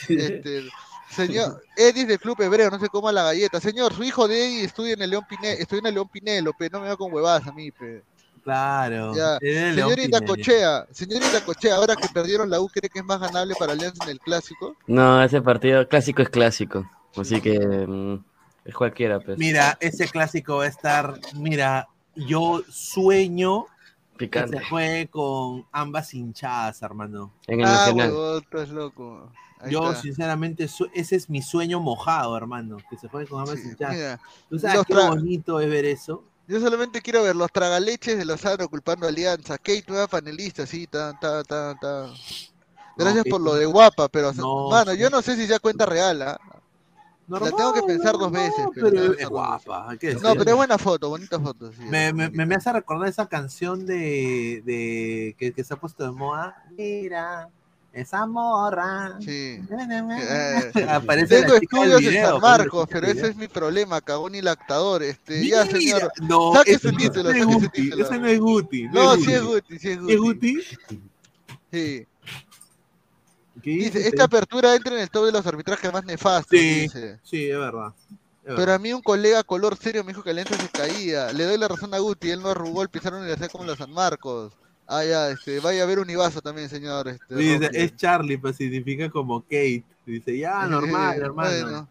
S4: Este, señor, Eddie del Club Hebreo, no se coma la galleta. Señor, su hijo de Eddie estudia en el León Pinelo, estudia en el León Pinelo, pe, no me va con huevadas a mí, pe.
S3: Claro.
S4: Ya.
S3: León
S4: Señorita. Cochea, señorita Cochea, ahora que perdieron la U, ¿cree que es más ganable para Alianza en el clásico?
S5: No, ese partido clásico es clásico. Así que mm, es cualquiera, pues.
S3: Mira, ese clásico va a estar. Mira, yo sueño que se juegue con ambas hinchadas, hermano.
S5: En el
S4: ah, loco. Ahí
S3: Yo,
S4: está.
S3: sinceramente, ese es mi sueño mojado, hermano. Que se juegue con ambas
S4: Sí,
S3: hinchadas.
S4: mira,
S3: ¿Tú sabes
S4: los
S3: qué bonito es ver eso?
S4: Yo solamente quiero ver los tragaleches de Lozano culpando a Alianza. Kate, nueva panelista, sí, ta, ta, ta, ta. Gracias
S3: No,
S4: por lo de guapa, pero,
S3: No,
S4: mano,
S3: sí.
S4: yo no sé si sea cuenta real, ¿ah?
S3: Normal,
S4: tengo que pensar dos
S3: normal,
S4: veces, pero
S3: es guapa, hay que
S4: No, pero es buena foto, bonita foto, sí.
S3: Me, me, me, me hace recordar esa canción de, de que, que se ha puesto de moda. Mira, esa morra.
S4: Sí.
S3: Eh, Aparece
S4: Tengo
S3: la
S4: estudios en San
S3: la
S4: Marcos, pero ese es mi problema, cagón y lactador. Este, ya, señor.
S3: No,
S4: saque
S3: ese
S4: su
S3: no-
S4: título,
S3: no
S4: saque
S3: es
S4: su
S3: Guti,
S4: título.
S3: ese no es Guti.
S4: No, sí es Guti, sí es
S3: ¿Sí ¿Es
S4: Guti.
S3: Guti?
S4: Sí.
S3: ¿Qué
S4: Dice,
S3: dice?
S4: esta apertura entra en el top de los arbitrajes más nefastos,
S3: Sí,
S4: dice.
S3: sí, es verdad. es
S4: Pero a mí un colega color serio me dijo que Alianza se caía. Le doy la razón a Guti, él no arrugó el Pizarro Universidad como los San Marcos. Ah, ya, este, vaya a ver un Ibazo también, señor. Este,
S3: Dice, es Charlie, pues significa como Kate. Dice, ya, normal, hermano.
S4: bueno.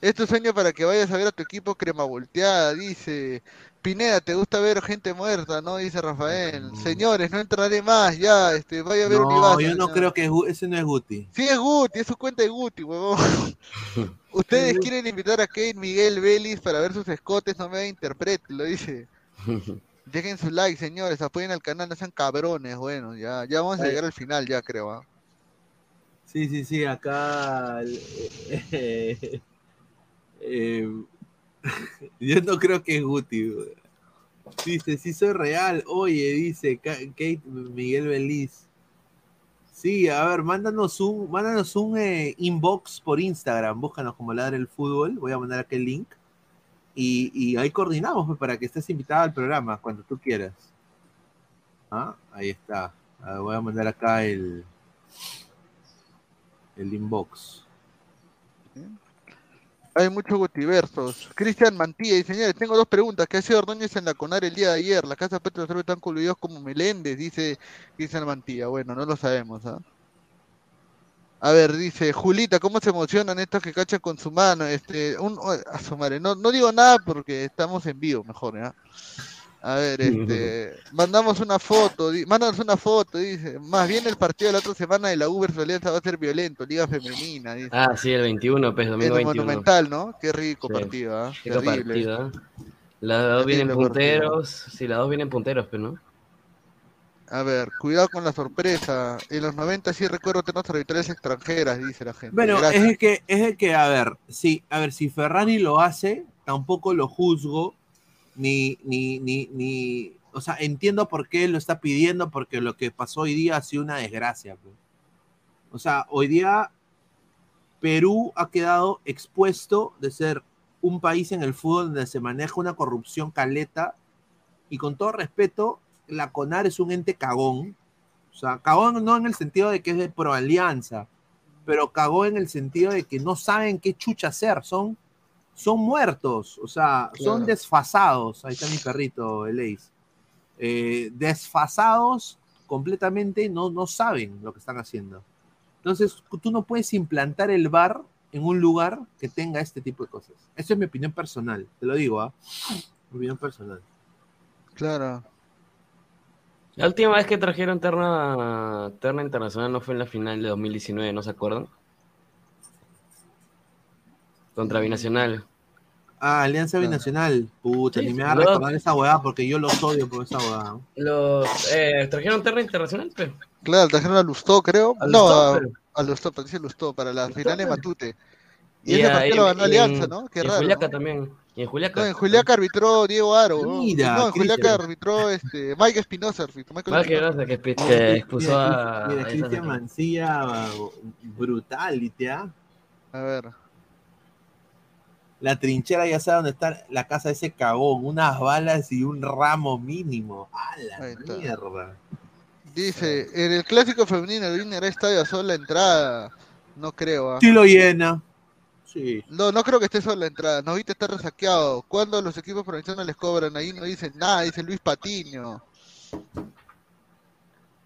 S4: Es tu sueño para que vayas a ver a tu equipo crema volteada, dice. Pineda, ¿te gusta ver gente muerta? No, dice Rafael. Señores, no entraré más, ya, este, vaya a ver un
S3: No, yo no
S4: ya.
S3: creo que es ese no es Guti.
S4: Sí, es Guti, es su cuenta de Guti, huevón. Ustedes quieren invitar a Kate Miguel Vélez para ver sus escotes, no me interpreten, lo dice. Dejen su like, señores, apoyen al canal, no sean cabrones, bueno, ya, ya vamos a
S3: Ay.
S4: llegar al final, ya creo. ¿ah?
S3: Sí, sí, sí, acá. eh, eh, yo no creo que es Guti. Dice, sí soy real. Oye, dice Ka- Kate Miguel Beliz. Sí, a ver, mándanos un, mándanos un eh, inbox por Instagram. Búscanos como Ladra el Fútbol. Voy a mandar aquí el link. Y, y ahí coordinamos pues, para que estés invitado al programa cuando tú quieras. Ah, ahí está. Voy a mandar acá el, el inbox.
S4: Hay muchos gutiversos. Cristian Mantilla y señores, tengo dos preguntas. ¿Qué hacía Ordóñez en la CONAR el día de ayer? La Casa Petro tan coludidos como Meléndez, dice Cristian Mantilla. Bueno, no lo sabemos, ¿ah? A ver, dice Julita, ¿cómo se emocionan estos que cachan con su mano? Este, un, oh, a su madre, no, no digo nada porque estamos en vivo, mejor, ¿ya? A ver, este, mandamos una foto, di- mándanos una foto, dice. Más bien el partido de la otra semana de la Uber Alianza va a ser violento, Liga Femenina, dice.
S5: Ah, sí, el 21, pues, domingo 21.
S4: Monumental, ¿no? Qué rico
S5: Sí.
S4: partido, ¿ah?
S5: Qué
S4: Terrible.
S5: partido, ¿eh? Las dos vienen
S4: Terrible partido.
S5: punteros. Sí, las dos vienen punteros, pero no.
S4: A ver, cuidado con la sorpresa. En los 90 sí recuerdo tener arbitrales extranjeras, dice la gente.
S3: Bueno,
S4: Gracias.
S3: es el que, es el que, a ver, sí, a ver, si Ferrari lo hace, tampoco lo juzgo, ni, ni, ni, ni, o sea, entiendo por qué lo está pidiendo, porque lo que pasó hoy día ha sido una desgracia. pues. O sea, hoy día Perú ha quedado expuesto de ser un país en el fútbol donde se maneja una corrupción caleta, y con todo respeto, la CONAR es un ente cagón, o sea, cagón no en el sentido de que es de pro alianza, pero cagó en el sentido de que no saben qué chucha hacer, son, son muertos, o sea, son desfasados. Ahí está mi perrito, el Ace. Eh, desfasados completamente, no, no saben lo que están haciendo. Entonces, tú no puedes implantar el bar en un lugar que tenga este tipo de cosas. Esa es mi opinión personal, te lo digo, ¿ah? Mi opinión personal.
S4: Claro.
S5: La última vez que trajeron terna, terna internacional no fue en la final de 2019, ¿no se acuerdan? Contra Binacional.
S3: Ah, Alianza
S4: Claro.
S3: Binacional. Puta,
S5: Sí,
S3: ni me va a recordar esa hueá porque yo los odio por esa hueá.
S5: Los, eh, trajeron terna internacional, pero.
S4: Claro, trajeron a Lustó, creo. No,
S5: Lustó,
S4: a,
S5: pero-
S4: a Lustó, parece Lustó, para la
S5: Lustó,
S4: final de Matute. Y,
S5: Y
S4: ese partido lo ganó Alianza, ¿no? Qué
S5: y
S4: raro.
S5: Juliaca
S4: ¿no?
S5: también. En Juliaca.
S4: No, en Juliaca arbitró Diego Aro. ¿no?
S3: Mira,
S4: no, en Juliaca arbitró este, Mike Espinosa.
S5: que
S4: Espinosa.
S5: que, que
S3: Mira,
S5: expulsó a.
S3: mira,
S5: a
S3: Cristian. Mancilla, brutality, ¿ah?
S4: A ver.
S3: La trinchera ya sabe dónde está la casa de ese cagón, unas balas y un ramo mínimo. ¡A la mierda!
S4: Dice, en el clásico femenino el Wiener estadio sola la entrada. No creo, ¿ah?
S3: Sí lo llena. Sí.
S4: No, no creo que esté sola la entrada. Novita está resaqueado. ¿Cuándo los equipos provinciales les cobran? Ahí no dicen nada, dice Luis Patiño.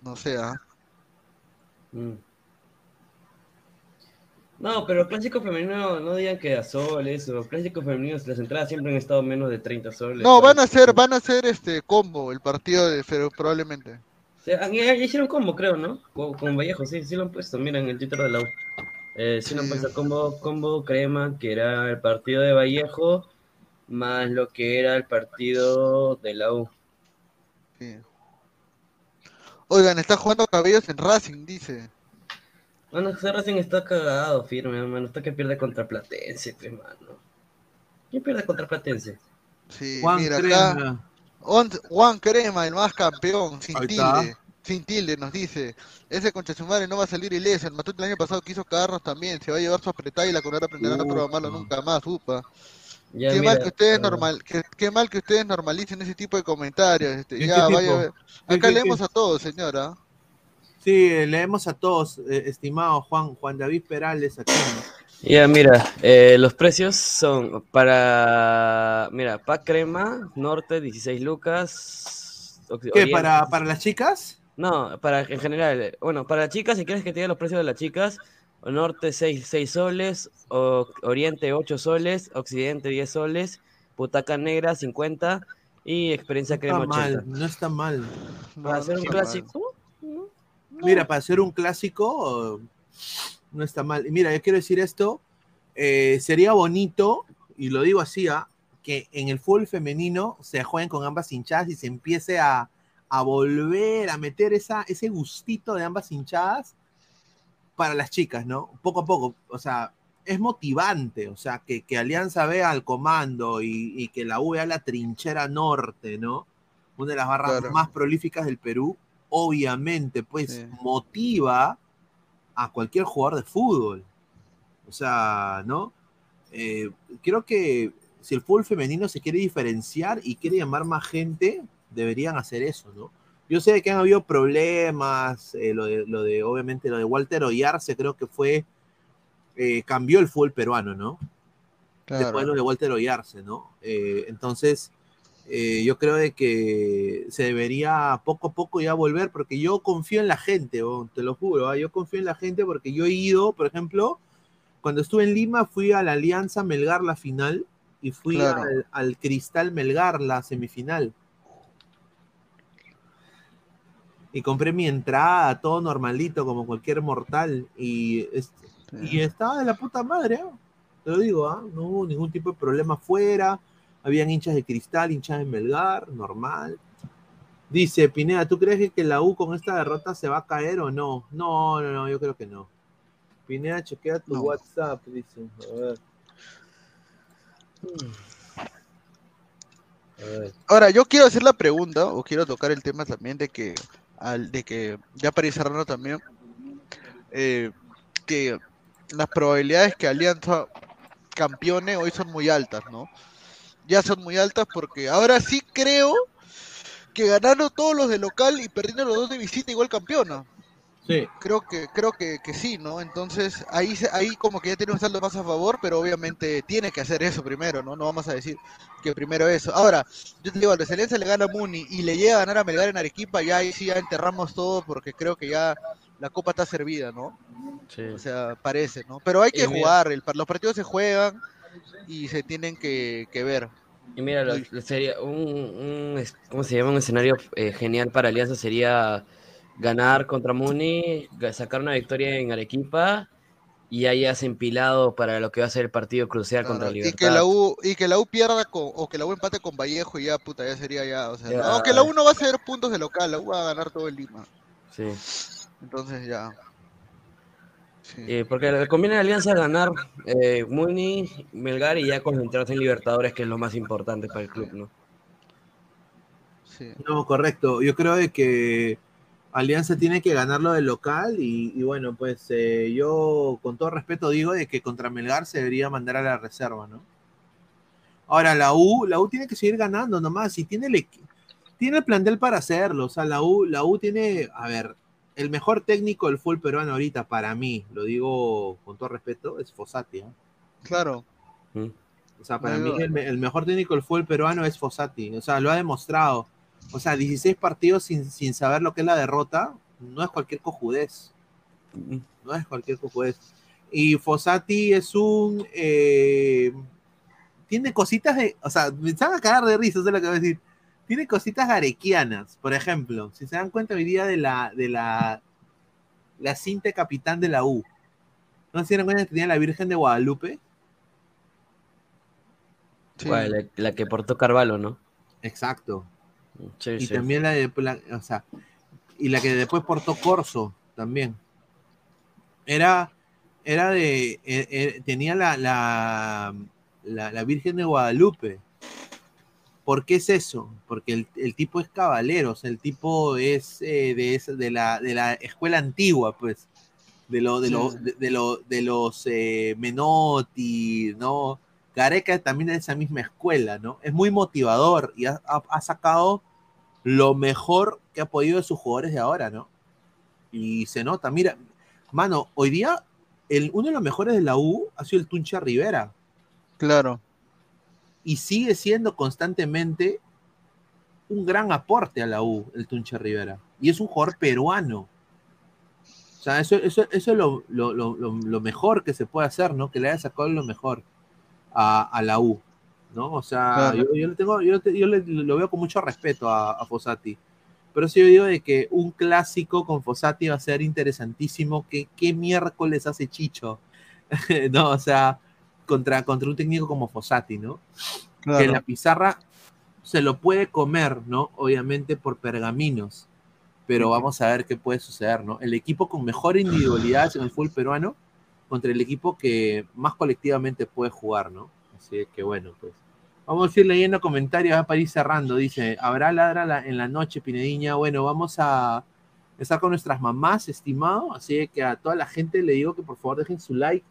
S4: No sé, ¿ah?
S5: Mm. No, pero clásico femenino, no digan que a soles o clásico femenino, las entradas siempre han estado menos de 30 soles.
S4: No, van a ser, van a ser este combo el partido de pero probablemente.
S5: Ah, ya- ya hicieron combo, creo, ¿no? Con, con Vallejo, sí, sí lo han puesto, mira en el Twitter de la U. Eh, sí, lo han
S4: Sí.
S5: puesto combo, combo crema, que era el partido de Vallejo, más lo que era el partido de la U.
S4: Sí. Oigan, está jugando Cabellos en Racing, dice.
S5: Bueno, ese Racing está cagado, firme, hermano. Está que pierde contra Platense, pues, mano. ¿Quién pierde contra Platense?
S4: Sí,
S3: Juan
S4: mira
S3: Crema.
S4: acá. On- Juan Crema, el más campeón, sin
S3: Ahí está.
S4: tilde. Sin tilde, nos dice. Ese concha su madre no va a salir ileso. El Matute el año pasado quiso cagarnos también. Se va a llevar su apretada y la Conara aprenderá a no
S3: Ufa.
S4: probarlo nunca más, upa.
S5: Ya,
S4: qué
S5: mira,
S4: mal que ustedes normal, qué mal que ustedes normalicen ese tipo de comentarios. Este,
S3: ¿Qué-
S4: ya, vaya a ver.
S3: ¿Qué-
S4: Acá
S3: qué-
S4: leemos
S3: qué?
S4: a todos, señora.
S3: Sí, leemos a todos, eh, estimado Juan, Juan David Perales aquí.
S5: Ya, mira, eh, los precios son para, mira, pack crema, norte, 16 lucas.
S3: ¿Qué?
S5: oriente-
S3: ¿Para, para las chicas?
S5: No, para en general, bueno, para chicas, si quieres que te diga los precios de las chicas, norte 6, 6 soles, o, oriente 8 soles, occidente 10 soles, putaca negra 50 y experiencia
S3: No
S5: crema
S3: está
S5: 80.
S3: mal, no está mal.
S5: Para
S4: no
S5: hacer un clásico.
S3: Mira, para hacer un clásico, no está mal. Y mira, yo quiero decir esto, eh, sería bonito, y lo digo así, ¿ah? que en el fútbol femenino se jueguen con ambas hinchadas y se empiece a, a volver a meter esa, ese gustito de ambas hinchadas, para las chicas, ¿no? Poco a poco, o sea, es motivante, o sea, que, que Alianza vea al comando y, y, que la U vea la trinchera norte, ¿no? Una de las barras
S4: Claro.
S3: más prolíficas del Perú, obviamente, pues
S4: Sí.
S3: motiva a cualquier jugador de fútbol. O sea, ¿no? Eh, creo que si el fútbol femenino se quiere diferenciar y quiere llamar más gente, deberían hacer eso, ¿no? Yo sé que han habido problemas, eh, lo, de, lo de, obviamente, lo de Walter Oyarce, creo que fue, eh, cambió el fútbol peruano, ¿no?
S4: Claro.
S3: Después lo de Walter Oyarce, ¿no? Eh, entonces, yo creo de que se debería poco a poco ya volver, porque yo confío en la gente, oh, te lo juro, ¿ah? yo confío en la gente porque yo he ido, por ejemplo, cuando estuve en Lima fui a la Alianza Melgar la final y fui
S4: Claro.
S3: al, al Cristal Melgar la semifinal. Y compré mi entrada, todo normalito, como cualquier mortal. Y, es- y estaba de la puta madre, ¿ah? te lo digo, ¿ah? no hubo ningún tipo de problema afuera. Habían hinchas de cristal, hinchas de Melgar, normal. Dice Pineda, ¿tú crees que la U con esta derrota se va a caer o no? No, no, no, yo creo que no. Pineda, chequea tu
S4: No.
S3: WhatsApp, dice. A ver. A ver.
S4: Ahora, yo quiero hacer la pregunta, o quiero tocar el tema también de que, al, de que ya cerrando también, eh, que las probabilidades que Alianza campeone hoy son muy altas, ¿no? Ya son muy altas porque ahora sí creo que ganando todos los de local y perdiendo los dos de visita igual campeona.
S3: Sí,
S4: Creo que, creo que, que sí, ¿no? Entonces ahí, se- ahí como que ya tiene un saldo más a favor, pero obviamente tiene que hacer eso primero, ¿no? No vamos a decir que primero eso. Ahora, yo te digo, a la Excelencia le gana a Muni y le llega a ganar a Melgar en Arequipa, ya ahí sí ya enterramos todo porque creo que ya la copa está servida, ¿no?
S5: Sí.
S4: O sea, parece, ¿no? Pero hay que
S5: mira-
S4: jugar, el par- los partidos se juegan y se tienen que, que ver.
S5: Y mira, lo- lo sería un, un es- ¿cómo se llama? Un escenario eh, genial para Alianza sería ganar contra Muni, sacar una victoria en Arequipa y ahí has empilado para lo que va a ser el partido crucial contra
S4: Claro, y
S5: Libertad.
S4: que la U y que la U pierda con, o que la U empate con Vallejo y ya puta ya sería ya, o sea,
S5: Ya.
S4: aunque la U no va a ceder puntos de local, la U va a ganar todo el Lima.
S5: Sí.
S4: Entonces ya. Sí.
S5: Eh, porque le conviene a Alianza ganar eh, Muni, Melgar y ya concentrarse en Libertadores, que es lo más importante para el club, ¿no?
S4: sí.
S3: no, correcto. Yo creo de que Alianza tiene que ganarlo de local y, y bueno, pues eh, yo con todo respeto digo de que contra Melgar se debería mandar a la reserva, ¿no? Ahora, la U, la U tiene que seguir ganando nomás y tiene el, tiene el plantel para hacerlo. O sea, la U, la U tiene, a ver, el mejor técnico del fútbol peruano ahorita, para mí, lo digo con todo respeto, es Fossati. ¿eh?
S4: Claro.
S5: Mm.
S3: O sea, para
S4: No
S3: mí el, me- el mejor técnico del fútbol peruano es Fossati. O sea, lo ha demostrado. O sea, 16 partidos sin, sin saber lo que es la derrota, no es cualquier cojudez. No es cualquier cojudez. Y Fossati es un... eh, tiene cositas de... O sea, me van a cagar de risa, eso es lo que voy a decir. Tiene cositas garequianas. Por ejemplo, si se dan cuenta hoy día de la... De la la cinta capitán de la U. ¿No se dieron cuenta que tenía la Virgen de Guadalupe?
S5: La, la que portó Carvalho, ¿no?
S3: Exacto.
S5: Sí,
S3: Y
S5: sí.
S3: también la de la- o sea, y la que después portó Corso también. Era, era de, eh, eh, tenía la, la, la, la Virgen de Guadalupe. ¿Por qué es eso? Porque el, el tipo es cabalero, o sea, el tipo es eh, de, esa- de, la, de la escuela antigua, pues, de, lo, de, lo-
S4: Sí.
S3: de, de lo- de los eh, Menotti, ¿no? Gareca también es de esa misma escuela, ¿no? Es muy motivador y ha, ha- ha sacado lo mejor que ha podido de sus jugadores de ahora, ¿no? Y se nota, mira, mano, hoy día el, uno de los mejores de la U ha sido el Tuncha Rivera
S4: Claro.
S3: y sigue siendo constantemente un gran aporte a la U, el Tuncha Rivera. Y es un jugador peruano. O sea, eso, eso, eso es lo, lo- lo- lo- lo mejor que se puede hacer, ¿no? Que le haya sacado lo mejor a, a la U, ¿no? O sea,
S4: Claro.
S3: yo, yo le tengo, yo, le- lo veo con mucho respeto a, a Fossati. Pero sí yo digo de que un clásico con Fossati va a ser interesantísimo. que ¿Qué miércoles hace Chicho? no, o sea, contra, contra un técnico como Fossati, ¿no? que
S4: Claro.
S3: la pizarra se lo puede comer, ¿no? Obviamente por pergaminos, pero vamos a ver qué puede suceder, ¿no? El equipo con mejor individualidad en el fútbol peruano contra el equipo que más colectivamente puede jugar, ¿no? Así que bueno, pues. Vamos a ir leyendo comentarios para ir cerrando. Dice, ¿habrá ladra en la noche, Pinediña? Bueno, vamos a estar con nuestras mamás, estimado. Así que a toda la gente le digo que por favor dejen su like.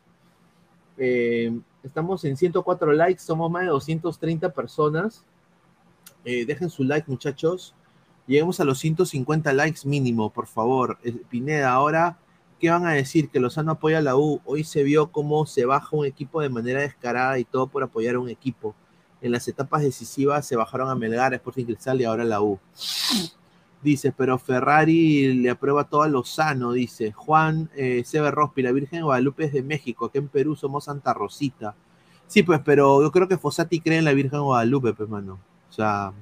S3: Eh, estamos en 104 likes, somos más de 230 personas. Eh, dejen su like, muchachos. Lleguemos a los 150 likes mínimo, por favor. Eh, Pineda, ahora, ¿qué van a decir? Que Lozano apoya a la U. Hoy se vio cómo se baja un equipo de manera descarada y todo por apoyar a un equipo. En las etapas decisivas se bajaron a Melgar, Sporting Cristal y ahora la U. Dice, pero Ferrari le aprueba todo a Lozano, dice. Juan eh, Rospi, la Virgen de Guadalupe es de México, aquí en Perú somos Santa Rosita. Sí, pues, pero yo creo que Fossati cree en la Virgen Guadalupe, pues, mano. O sea,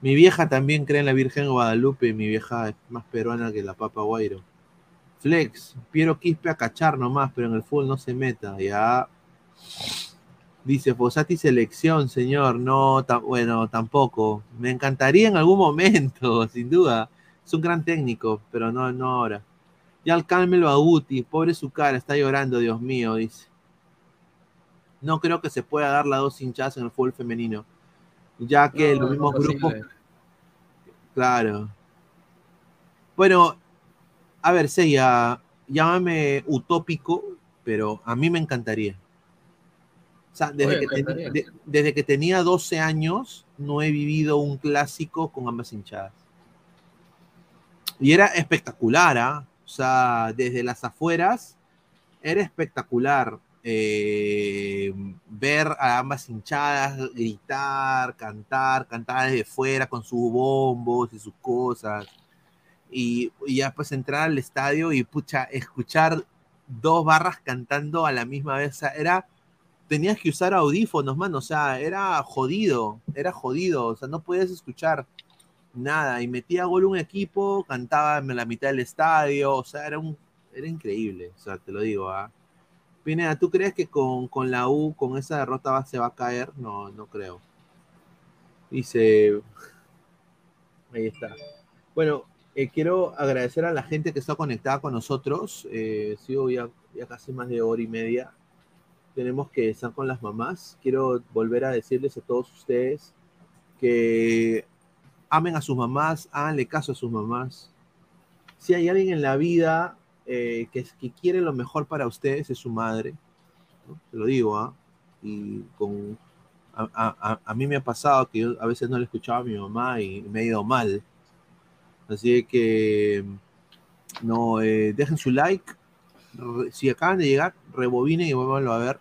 S3: mi vieja también cree en la Virgen de Guadalupe, mi vieja es más peruana que la Papa Guairo. Flex, Piero Quispe a cachar nomás, pero en el fútbol no se meta, ya. Dice Fossati selección, señor. No, bueno, tampoco. Me encantaría en algún momento, sin duda. Es un gran técnico, pero no, no ahora. Ya al Carmelo Aguti, pobre su cara, está llorando, Dios mío, dice. No creo que se pueda dar las dos hinchadas en el fútbol femenino. Ya que los mismos grupos. Claro. Bueno, a ver, Seiya, llámame utópico, pero a mí me encantaría. O sea, desde, que tenía 12 años no he vivido un clásico con ambas hinchadas. Y era espectacular, ¿ah? O sea, desde las afueras era espectacular eh, ver a ambas hinchadas gritar, cantar, cantar desde fuera con sus bombos y sus cosas. Y, ya pues entrar al estadio y pucha, escuchar dos barras cantando a la misma vez. era tenías que usar audífonos, mano, o sea, era jodido, era jodido, o sea, no podías escuchar nada, y metía gol un equipo, cantaba en la mitad del estadio, o sea, era un, era increíble, o sea, te lo digo, ¿ah? Pineda, ¿tú crees que con, la U, con esa derrota se va a caer? No, no creo. Dice, ahí está. Bueno, eh, quiero agradecer a la gente que está conectada con nosotros. Eh, sigo ya, casi más de hora y media tenemos que estar con las mamás. Quiero volver a decirles a todos ustedes que amen a sus mamás, háganle caso a sus mamás. Si hay alguien en la vida eh, que, quiere lo mejor para ustedes, es su madre. Te lo digo, ¿ah? Y con, a, mí me ha pasado que yo a veces no le escuchaba a mi mamá y me ha ido mal. Así que no eh, dejen su like, si acaban de llegar, rebobinen y vuelvanlo a ver.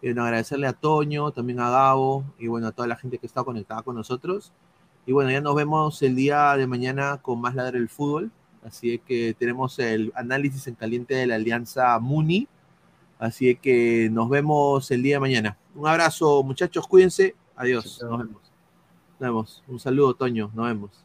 S3: Quiero agradecerle a Toño, también a Gabo y bueno, a toda la gente que está conectada con nosotros. Y bueno, ya nos vemos el día de mañana con más Ladre del Fútbol. Así que tenemos el análisis en caliente de la Alianza Muni. Así que nos vemos el día de mañana. Un abrazo, muchachos, cuídense. Adiós. Nos vemos. Nos vemos. Un saludo, Toño. Nos vemos.